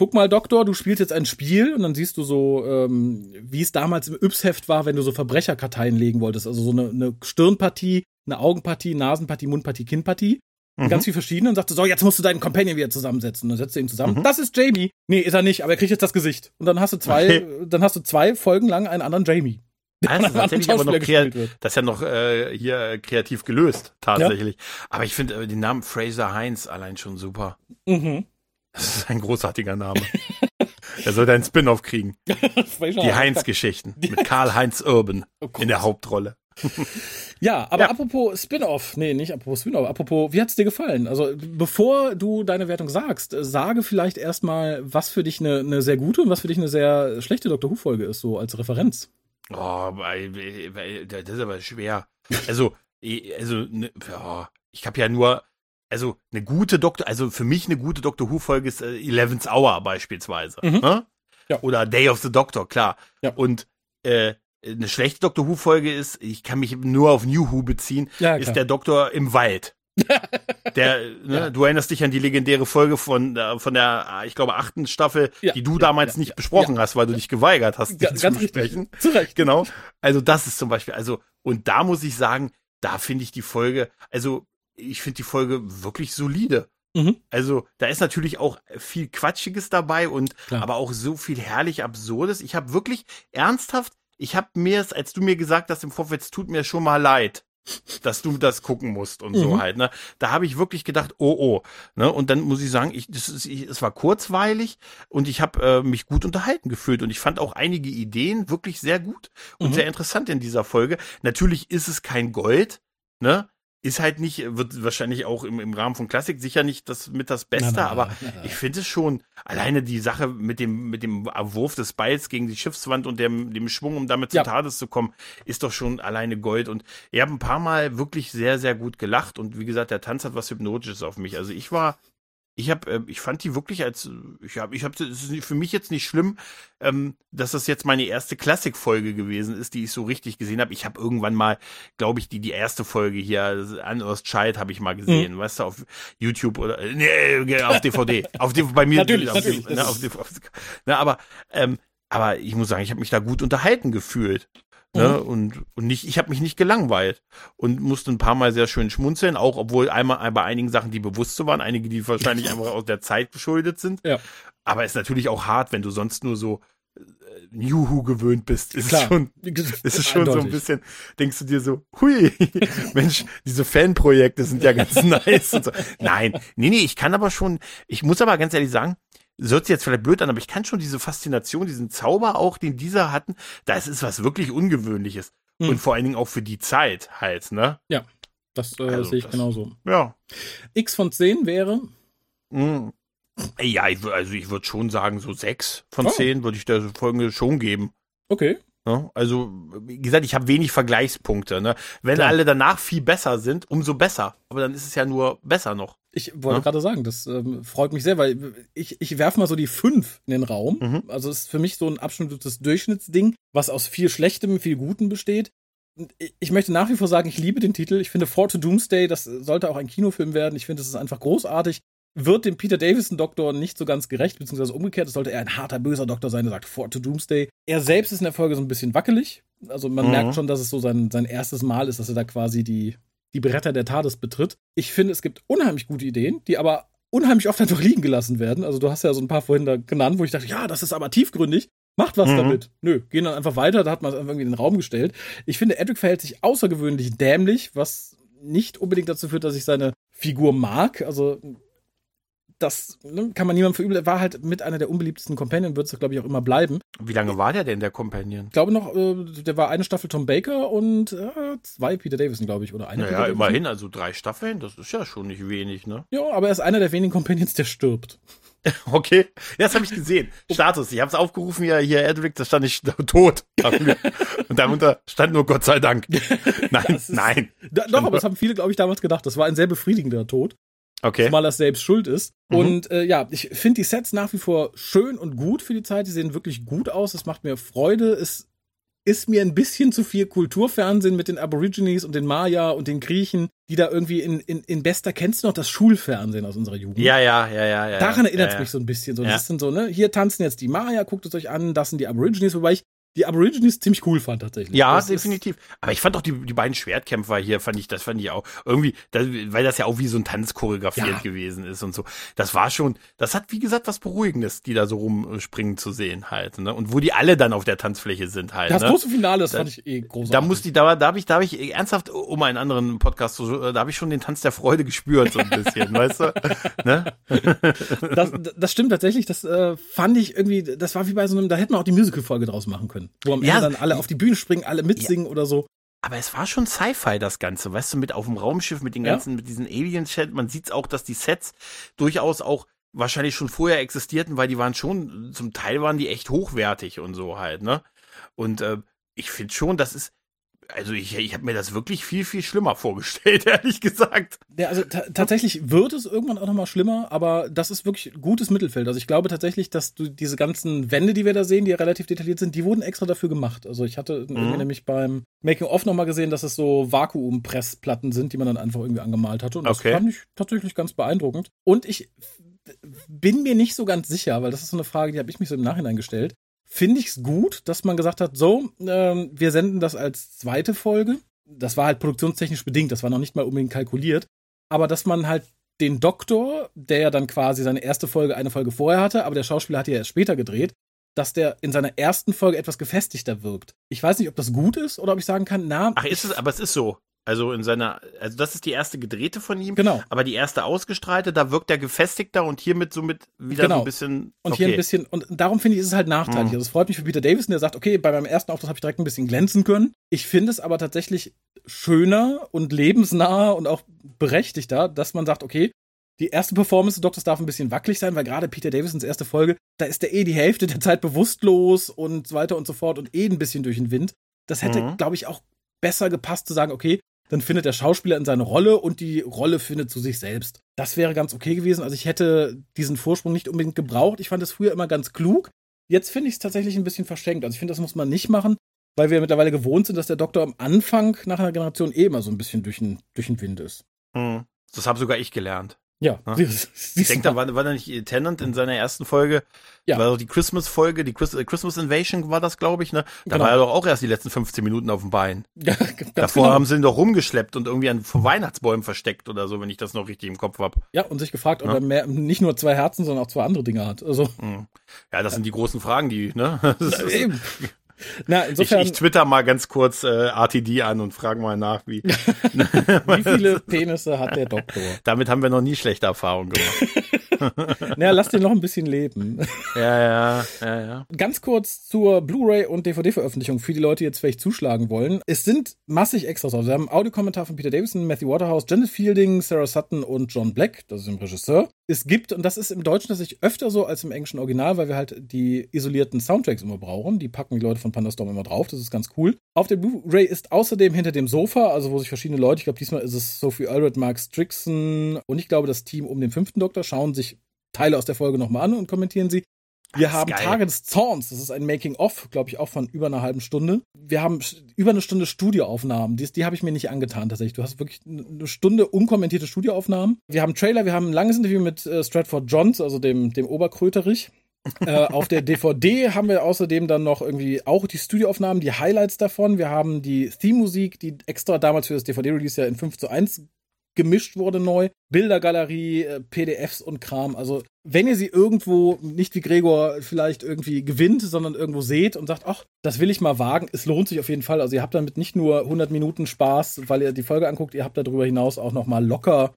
guck mal, Doktor, du spielst jetzt ein Spiel und dann siehst du so, ähm, wie es damals im Yps-Heft war, wenn du so Verbrecherkarteien legen wolltest. Also so eine, eine Stirnpartie, eine Augenpartie, Nasenpartie, Mundpartie, Kinnpartie. Mhm. Ganz viel verschiedene und sagte, so, jetzt musst du deinen Companion wieder zusammensetzen. Und dann setzt du ihn zusammen. Mhm. Das ist Jamie. Nee, ist er nicht, aber er kriegt jetzt das Gesicht. Und dann hast du zwei, dann hast du zwei Folgen lang einen anderen Jamie. Ah, Das ist aber noch das ist ja noch äh, hier äh, kreativ gelöst, tatsächlich. Aber ich finde äh, den Namen Fraser Heinz allein schon super. Mhm. Das ist ein großartiger Name. er sollte einen Spin-off kriegen. Die Heinz-Geschichten. Mit Karl-Heinz Urban Oh in der Hauptrolle. Ja, aber Ja. apropos Spin-off, nee, nicht apropos Spin-off, apropos, wie hat's dir gefallen? Also, bevor du deine Wertung sagst, sage vielleicht erstmal, was für dich eine, eine sehr gute und was für dich eine sehr schlechte Doctor Who-Folge ist, so als Referenz. Oh, das ist aber schwer. Also, also, ja, ich habe ja nur, also eine gute Doktor, also für mich eine gute Doctor Who Folge ist äh, Eleventh Hour beispielsweise, Mhm. ne? Ja. Oder Day of the Doctor, klar. Ja. Und äh, eine schlechte Doctor Who Folge ist, ich kann mich nur auf New Who beziehen, Ja, ist der Doktor im Wald. der, ne, du erinnerst dich an die legendäre Folge von, äh, von der, äh, ich glaube, achten Staffel, die du damals nicht besprochen hast, weil du dich geweigert hast, die zu besprechen. Zu Recht. Genau. Also das ist zum Beispiel, also, und da muss ich sagen, da finde ich die Folge, also ich finde die Folge wirklich solide. Mhm. Also da ist natürlich auch viel Quatschiges dabei und Klar. aber auch so viel herrlich Absurdes. Ich habe wirklich ernsthaft, ich habe mir es, als du mir gesagt hast im Vorfeld, es tut mir schon mal leid, dass du das gucken musst und so Mhm. halt. Ne, da habe ich wirklich gedacht, oh oh. Ne, und dann muss ich sagen, ich, das ist, ich, es war kurzweilig und ich habe äh, mich gut unterhalten gefühlt und ich fand auch einige Ideen wirklich sehr gut und Mhm. sehr interessant in dieser Folge. Natürlich ist es kein Gold, ne? Ist halt nicht, wird wahrscheinlich auch im, im Rahmen von Klassik sicher nicht das mit das Beste, Nein, nein, aber nein. ich finde es schon, alleine die Sache mit dem, mit dem Wurf des Beils gegen die Schiffswand und dem, dem Schwung, um damit Ja. zu Tades zu kommen, ist doch schon alleine Gold. Und ich habe ein paar Mal wirklich sehr, sehr gut gelacht. Und wie gesagt, der Tanz hat was Hypnotisches auf mich. Also ich war, ich habe, äh, ich fand die wirklich als, ich habe, ich habe, es ist für mich jetzt nicht schlimm, ähm, dass das jetzt meine erste Klassikfolge gewesen ist, die ich so richtig gesehen habe. Ich habe irgendwann mal, glaube ich, die die erste Folge hier, Unlost Child, habe ich mal gesehen, weißt du, auf YouTube oder nee, äh, auf DVD, auf DVD bei mir Natürlich, auf, natürlich, Ne, auf, ist- auf, ne, aber ähm, aber ich muss sagen, ich habe mich da gut unterhalten gefühlt. Ne, und, und nicht, ich habe mich nicht gelangweilt und musste ein paar Mal sehr schön schmunzeln, auch obwohl einmal bei einigen Sachen, die bewusst so waren, einige, die wahrscheinlich einfach aus der Zeit geschuldet sind. Ja. Aber ist natürlich auch hart, wenn du sonst nur so äh, Who gewöhnt bist. Ist Klar. es schon, ist es schon so ein bisschen, denkst du dir so, hui, Mensch, diese Fanprojekte sind ja ganz nice und so. Nein, nee, nee, ich kann aber schon, ich muss aber ganz ehrlich sagen, das hört sich jetzt vielleicht blöd an, aber ich kann schon diese Faszination, diesen Zauber auch, den dieser hatten, das ist was wirklich Ungewöhnliches. Hm. Und vor allen Dingen auch für die Zeit halt, ne? Das äh, Also, sehe ich das- genauso. Ja. X von 10 wäre. Mm. Ja, also ich würde schon sagen, so sechs von Oh. zehn würde ich der Folge schon geben. Okay. Ne? Also, wie gesagt, ich habe wenig Vergleichspunkte. Ne? Wenn Klar. alle danach viel besser sind, umso besser. Aber dann ist es ja nur besser noch. Ich wollte Ja. gerade sagen, das ähm, freut mich sehr, weil ich, ich werfe mal so die 5 in den Raum. Mhm. Also es ist für mich so ein absolutes Durchschnittsding, was aus viel Schlechtem, viel Gutem besteht. Ich- Ich möchte nach wie vor sagen, ich liebe den Titel. Ich finde Fort to Doomsday, das sollte auch ein Kinofilm werden. Ich finde, es ist einfach großartig. Wird dem Peter Davison Doktor nicht so ganz gerecht, beziehungsweise umgekehrt. Es sollte eher ein harter, böser Doktor sein, der sagt Fort to Doomsday. Er selbst ist in der Folge so ein bisschen wackelig. Also man Mhm. merkt schon, dass es so sein, sein erstes Mal ist, dass er da quasi die, die Bretter der TARDIS betritt. Ich finde, es gibt unheimlich gute Ideen, die aber unheimlich oft einfach liegen gelassen werden. Also du hast ja so ein paar vorhin da genannt, wo ich dachte, ja, das ist aber tiefgründig. Macht was Mhm. damit. Nö, gehen dann einfach weiter, da hat man es einfach irgendwie in den Raum gestellt. Ich finde, Edric verhält sich außergewöhnlich dämlich, was nicht unbedingt dazu führt, dass ich seine Figur mag. Also das ne, kann man niemandem verübeln. Er war halt mit einer der unbeliebtesten Companion, wird es, glaube ich, auch immer bleiben. Wie lange war der denn, der Companion? Ich glaube noch, äh, der war eine Staffel Tom Baker und äh, zwei Peter Davison, glaube ich, oder eine. Peter Naja, Davison. immerhin, also drei Staffeln, das ist ja schon nicht wenig, ne? Ja, aber er ist einer der wenigen Companions, der stirbt. Okay, ja, das habe ich gesehen. Status, ich habe es aufgerufen, hier, hier, Edric, da stand ich tot. Und darunter stand nur Gott sei Dank. Nein, ist- nein. Da, doch, aber das haben viele, glaube ich, damals gedacht. Das war ein sehr befriedigender Tod, Okay. zumal er selbst schuld ist. Mhm. Und äh, ja, ich finde die Sets nach wie vor schön und gut für die Zeit. Die sehen wirklich gut aus. Es macht mir Freude. Es ist mir ein bisschen zu viel Kulturfernsehen mit den Aborigines und den Maya und den Griechen, die da irgendwie in, in, in bester, kennst du noch das Schulfernsehen aus unserer Jugend? Ja, ja, ja, ja, ja. Daran erinnert es ja, ja. mich so ein bisschen. So. Das sind so, ne, hier tanzen jetzt die Maya, guckt es euch an, das sind die Aborigines, wobei ich die Aborigines ziemlich cool fand tatsächlich. Ja, Das definitiv. Aber ich fand auch die, die beiden Schwertkämpfer hier, fand ich, das fand ich auch irgendwie, das, weil das ja auch wie so ein Tanz choreografiert Ja. gewesen ist und so. Das war schon, das hat wie gesagt was Beruhigendes, die da so rumspringen zu sehen halt, ne? Und wo die alle dann auf der Tanzfläche sind halt, Das ne? große Finale, das Da- fand ich eh großartig. Da muss die, da, da habe ich, da habe ich ernsthaft, um einen anderen Podcast zu, da habe ich schon den Tanz der Freude gespürt, so ein bisschen, weißt du? Ne? das, das stimmt tatsächlich. Das äh, fand ich irgendwie, das war wie bei so einem, da hätten wir auch die Musical-Folge draus machen können. Wo am Ja. Ende dann alle auf die Bühne springen, alle mitsingen oder so. Aber es war schon Sci-Fi, das Ganze, weißt du, mit auf dem Raumschiff, mit den Ja. ganzen, mit diesen Alien-Chat. Man sieht auch, dass die Sets durchaus auch wahrscheinlich schon vorher existierten, weil die waren schon, zum Teil waren die echt hochwertig und so halt, ne? Und äh, ich finde schon, das ist, also ich, ich habe mir das wirklich viel, viel schlimmer vorgestellt, ehrlich gesagt. Ja, also tatsächlich wird es irgendwann auch nochmal schlimmer, aber das ist wirklich gutes Mittelfeld. Also ich glaube tatsächlich, dass du diese ganzen Wände, die wir da sehen, die ja relativ detailliert sind, die wurden extra dafür gemacht. Also ich hatte mhm. nämlich beim Making-of nochmal gesehen, dass es so Vakuumpressplatten sind, die man dann einfach irgendwie angemalt hatte. Und das okay. fand ich tatsächlich ganz beeindruckend. Und ich bin mir nicht so ganz sicher, weil das ist so eine Frage, die habe ich mich so im Nachhinein gestellt finde ich es gut, dass man gesagt hat, so, ähm, wir senden das als zweite Folge. Das war halt produktionstechnisch bedingt, das war noch nicht mal unbedingt kalkuliert. Aber dass man halt den Doktor, der ja dann quasi seine erste Folge eine Folge vorher hatte, aber der Schauspieler hat ja erst später gedreht, dass der in seiner ersten Folge etwas gefestigter wirkt. Ich weiß nicht, ob das gut ist oder ob ich sagen kann, na. Ach, ist es, aber es ist so. Also in seiner, also das ist die erste gedrehte von ihm. Genau. Aber die erste ausgestrahlte, da wirkt er gefestigter und hiermit somit wieder genau. so ein bisschen. Und okay. hier ein bisschen, und darum finde ich, ist es halt nachteilig. Mhm. Also es freut mich für Peter Davison, der sagt, okay, bei meinem ersten Auftritt habe ich direkt ein bisschen glänzen können. Ich finde es aber tatsächlich schöner und lebensnah und auch berechtigter, dass man sagt, okay, die erste Performance des Doktors darf ein bisschen wackelig sein, weil gerade Peter Davisons erste Folge, da ist der eh die Hälfte der Zeit bewusstlos und so weiter und so fort und eh ein bisschen durch den Wind. Das hätte, mhm. glaube ich, auch besser gepasst zu sagen, okay, dann findet der Schauspieler in seine Rolle und die Rolle findet zu sich selbst. Das wäre ganz okay gewesen. Also ich hätte diesen Vorsprung nicht unbedingt gebraucht. Ich fand es früher immer ganz klug. Jetzt finde ich es tatsächlich ein bisschen verschenkt. Also ich finde, das muss man nicht machen, weil wir mittlerweile gewohnt sind, dass der Doktor am Anfang nach einer Generation eh immer so ein bisschen durch den, durch den Wind ist. Hm. Das habe sogar ich gelernt. Ja. Ich denke, da war, war da nicht Tennant in seiner ersten Folge. Ja. War doch die Christmas-Folge, die Chris, äh, Christmas Invasion war das, glaube ich, ne? Da genau. war er doch auch erst die letzten 15 Minuten auf dem Bein. Ja, Davor genau. haben sie ihn doch rumgeschleppt und irgendwie an Weihnachtsbäumen versteckt oder so, wenn ich das noch richtig im Kopf habe. Ja, und sich gefragt, ob ja. er mehr, nicht nur zwei Herzen, sondern auch zwei andere Dinge hat. Also. Hm. Ja, das sind die großen Fragen, die, ne? Das ist, eben. Na, insofern, ich, ich twitter mal ganz kurz äh, RTD an und frage mal nach, wie. wie viele Penisse hat der Doktor? Damit haben wir noch nie schlechte Erfahrungen gemacht. naja, lass den noch ein bisschen leben. Ja, ja, ja, ja. Ganz kurz zur Blu-ray und DVD-Veröffentlichung für die Leute, die jetzt vielleicht zuschlagen wollen. Es sind massig Extras drauf. Wir haben Audiokommentar von Peter Davison, Matthew Waterhouse, Janet Fielding, Sarah Sutton und John Black, das ist im Regisseur. Es gibt, und das ist im Deutschen tatsächlich öfter so als im englischen Original, weil wir halt die isolierten Soundtracks immer brauchen. Die packen die Leute von von Pandastorm immer drauf. Das ist ganz cool. Auf der Blu-ray ist außerdem hinter dem Sofa, also wo sich verschiedene Leute, ich glaube, diesmal ist es Sophie Allred, Mark Strixon und ich glaube, das Team um den fünften Doktor schauen sich Teile aus der Folge nochmal an und kommentieren sie. Wir haben geil. Tage des Zorns. Das ist ein Making-of, glaube ich, auch von über einer halben Stunde. Wir haben über eine Stunde Studioaufnahmen. Die, die habe ich mir nicht angetan, tatsächlich. Du hast wirklich eine Stunde unkommentierte Studioaufnahmen. Wir haben Trailer, wir haben ein langes Interview mit äh, Stratford Johns, also dem, dem Oberkröterich äh, auf der DVD haben wir außerdem dann noch irgendwie auch die Studioaufnahmen, die Highlights davon. Wir haben die Theme-Musik, die extra damals für das DVD-Release ja in 5 zu 1 gemischt wurde neu. Bildergalerie, äh, PDFs und Kram. Also, wenn ihr sie irgendwo, nicht wie Gregor vielleicht irgendwie gewinnt, sondern irgendwo seht und sagt, ach, das will ich mal wagen, es lohnt sich auf jeden Fall. Also, ihr habt damit nicht nur 100 Minuten Spaß, weil ihr die Folge anguckt, ihr habt darüber hinaus auch noch mal locker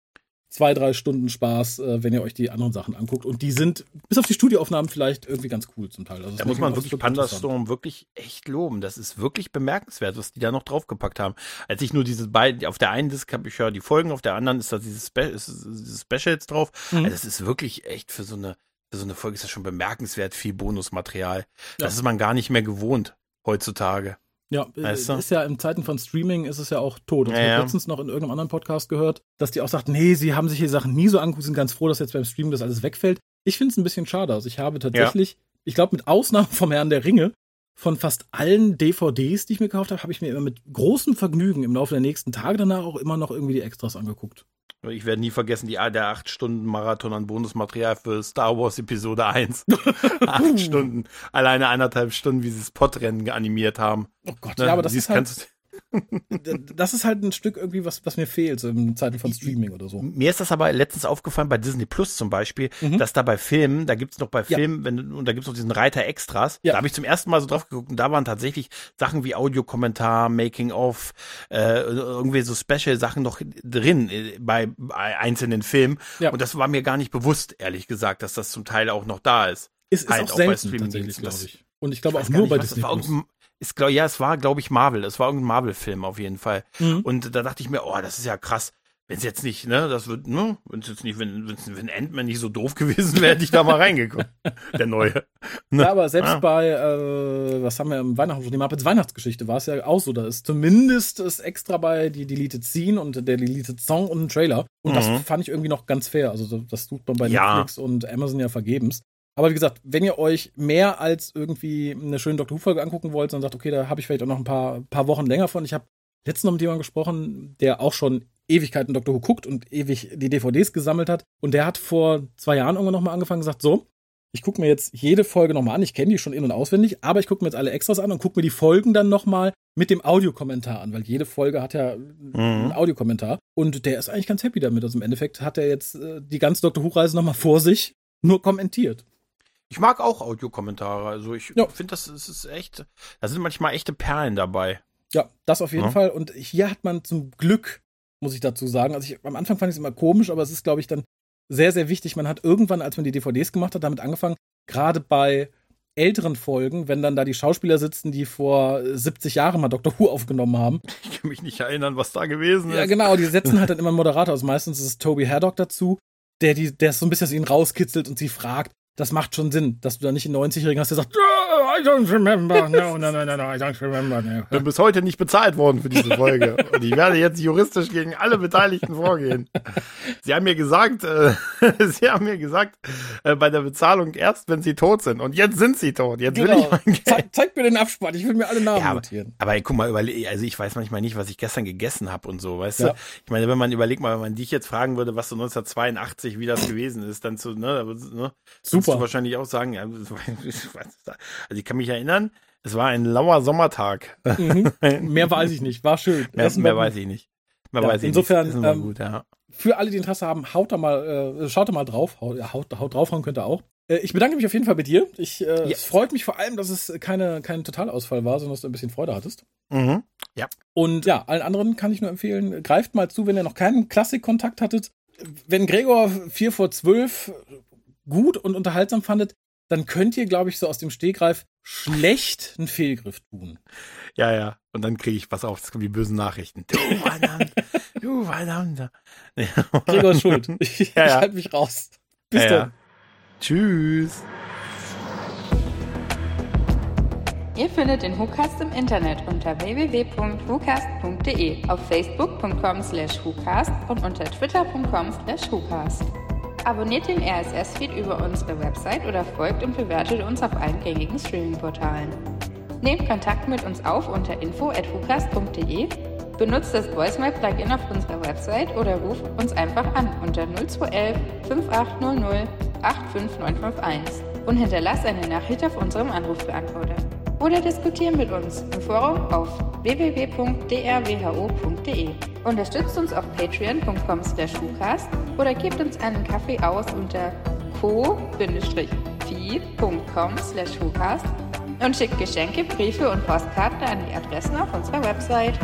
zwei, drei Stunden Spaß, äh, wenn ihr euch die anderen Sachen anguckt. Und die sind, bis auf die Studioaufnahmen, vielleicht irgendwie ganz cool zum Teil. Also da muss man wirklich Pandastorm wirklich echt loben. Das ist wirklich bemerkenswert, was die da noch draufgepackt haben. Als ich nur diese beiden, auf der einen Disc habe ich ja die Folgen, auf der anderen ist da diese, Spe diese Specials drauf. Mhm. Also das ist wirklich echt für so eine, für so eine Folge ist das schon bemerkenswert viel Bonusmaterial. Ja. Das ist man gar nicht mehr gewohnt heutzutage. Ja, weißt du? ist ja in Zeiten von Streaming ist es ja auch tot. Das ja, habe ich letztens noch in irgendeinem anderen Podcast gehört, dass die auch sagt, nee, sie haben sich die Sachen nie so angeguckt, sind ganz froh, dass jetzt beim Streaming das alles wegfällt. Ich finde es ein bisschen schade. Also ich habe tatsächlich, ja. ich glaube mit Ausnahme vom Herrn der Ringe, von fast allen DVDs, die ich mir gekauft habe, habe ich mir immer mit großem Vergnügen im Laufe der nächsten Tage danach auch immer noch irgendwie die Extras angeguckt. Ich werde nie vergessen, die, der 8 Stunden Marathon an Bonusmaterial für Star Wars Episode 1. acht Stunden, alleine eineinhalb Stunden, wie sie das Podrennen animiert haben. Oh Gott, ne? ja, aber das ist halt, das ist halt ein Stück irgendwie, was, was mir fehlt, so in Zeiten von Streaming oder so. Mir ist das aber letztens aufgefallen bei Disney Plus zum Beispiel, mhm. dass da bei Filmen, da gibt's noch bei Filmen, ja. wenn, und da gibt's noch diesen Reiter Extras. Ja. Da habe ich zum ersten Mal so drauf geguckt und da waren tatsächlich Sachen wie Audiokommentar, Making of, äh, irgendwie so Special-Sachen noch drin äh, bei, bei einzelnen Filmen. Ja. Und das war mir gar nicht bewusst, ehrlich gesagt, dass das zum Teil auch noch da ist. Ist, ist halt auch, auch bei Streaming tatsächlich, glaube ich. Und ich glaube auch nur nicht, bei Disney Plus ist, glaub, ja, es war, glaube ich, Marvel. Es war irgendein Marvel-Film auf jeden Fall. Mhm. Und da dachte ich mir, oh, das ist ja krass. wenn es jetzt nicht, ne, das wird, ne, wenn es jetzt nicht, wenn, wenn's, wenn Ant-Man nicht so doof gewesen wäre, hätte ich da mal reingekommen. Der neue. Ne? Ja, aber selbst ah. bei, äh, was haben wir im Weihnachten, die Muppets Weihnachtsgeschichte war es ja auch so, da ist zumindest ist extra bei die Deleted Scene und der Deleted Song und ein Trailer. Und mhm. das fand ich irgendwie noch ganz fair. Also das tut man bei ja. Netflix und Amazon ja vergebens. Aber wie gesagt, wenn ihr euch mehr als irgendwie eine schöne Dr. Who-Folge angucken wollt, dann sagt, okay, da habe ich vielleicht auch noch ein paar, paar Wochen länger von. Ich habe letztens noch mit jemandem gesprochen, der auch schon Ewigkeiten Dr. Who guckt und ewig die DVDs gesammelt hat. Und der hat vor zwei Jahren irgendwann nochmal angefangen und gesagt, so, ich gucke mir jetzt jede Folge nochmal an. Ich kenne die schon in- und auswendig, aber ich gucke mir jetzt alle Extras an und gucke mir die Folgen dann nochmal mit dem Audiokommentar an, weil jede Folge hat ja mhm. einen Audiokommentar. Und der ist eigentlich ganz happy damit. Also im Endeffekt hat er jetzt äh, die ganze Dr. Who-Reise nochmal vor sich, nur kommentiert. Ich mag auch Audiokommentare. Also ich ja. finde, das, das ist echt, da sind manchmal echte Perlen dabei. Ja, das auf jeden ja. Fall. Und hier hat man zum Glück, muss ich dazu sagen, also ich, am Anfang fand ich es immer komisch, aber es ist, glaube ich, dann sehr, sehr wichtig. Man hat irgendwann, als man die DVDs gemacht hat, damit angefangen, gerade bei älteren Folgen, wenn dann da die Schauspieler sitzen, die vor 70 Jahren mal Dr. Who aufgenommen haben. Ich kann mich nicht erinnern, was da gewesen ist. Ja, genau, die setzen halt dann immer einen Moderator aus. Meistens ist es Toby Haddock dazu, der, die, der so ein bisschen aus ihnen rauskitzelt und sie fragt, das macht schon Sinn, dass du da nicht einen 90-Jährigen hast, der sagt, don't remember, no, no, no, no, no, I don't remember. No. Bin bis heute nicht bezahlt worden für diese Folge. Und ich werde jetzt juristisch gegen alle Beteiligten vorgehen. Sie haben mir gesagt, äh, Sie haben mir gesagt, äh, bei der Bezahlung erst, wenn sie tot sind. Und jetzt sind sie tot. Jetzt genau. will ich mein Geld. Ze zeig mir den Abspann, ich will mir alle Namen ja, aber, notieren. Aber guck mal, überleg, also ich weiß manchmal nicht, was ich gestern gegessen habe und so, weißt ja. du? Ich meine, wenn man überlegt mal, wenn man dich jetzt fragen würde, was so 1982, wie das gewesen ist, dann zu, ne, ne Super. du wahrscheinlich auch sagen, ja, also ich kann mich erinnern, es war ein lauer Sommertag. Mhm. mehr weiß ich nicht, war schön. Mehr, mehr weiß ich nicht. Mehr ja, weiß ich insofern, nicht. Ähm, gut, ja. für alle, die Interesse haben, haut da mal, äh, schaut da mal drauf, haut, haut, haut draufhauen könnt ihr auch. Äh, ich bedanke mich auf jeden Fall bei dir. Ich, äh, yes. Es freut mich vor allem, dass es keine, kein Totalausfall war, sondern dass du ein bisschen Freude hattest. Mhm. Ja. Und ja, allen anderen kann ich nur empfehlen, greift mal zu, wenn ihr noch keinen Klassikkontakt hattet. Wenn Gregor 4 vor 12 gut und unterhaltsam fandet, dann könnt ihr, glaube ich, so aus dem Stegreif schlecht einen Fehlgriff tun. Ja, ja. Und dann kriege ich, pass auf, es kommen die bösen Nachrichten. Du verdammt, du verdammt. Gregor ist schuld. Ich, ja, ja. ich halte mich raus. Bis ja, dann. Tschüss. Ihr findet den WhoCast im Internet unter www.whocast.de, auf facebook.com slash WhoCast und unter twitter.com slash WhoCast. Abonniert den RSS-Feed über unsere Website oder folgt und bewertet uns auf allen gängigen Streaming-Portalen. Nehmt Kontakt mit uns auf unter info.hucast.de, benutzt das Voicemail-Plugin auf unserer Website oder ruft uns einfach an unter 0211 5800 85951 und hinterlasst eine Nachricht auf unserem Anrufbeantworter. Oder diskutieren mit uns im Forum auf www.drwho.de. Unterstützt uns auf patreon.com oder gebt uns einen Kaffee aus unter co-fi.com und schickt Geschenke, Briefe und Postkarten an die Adressen auf unserer Website.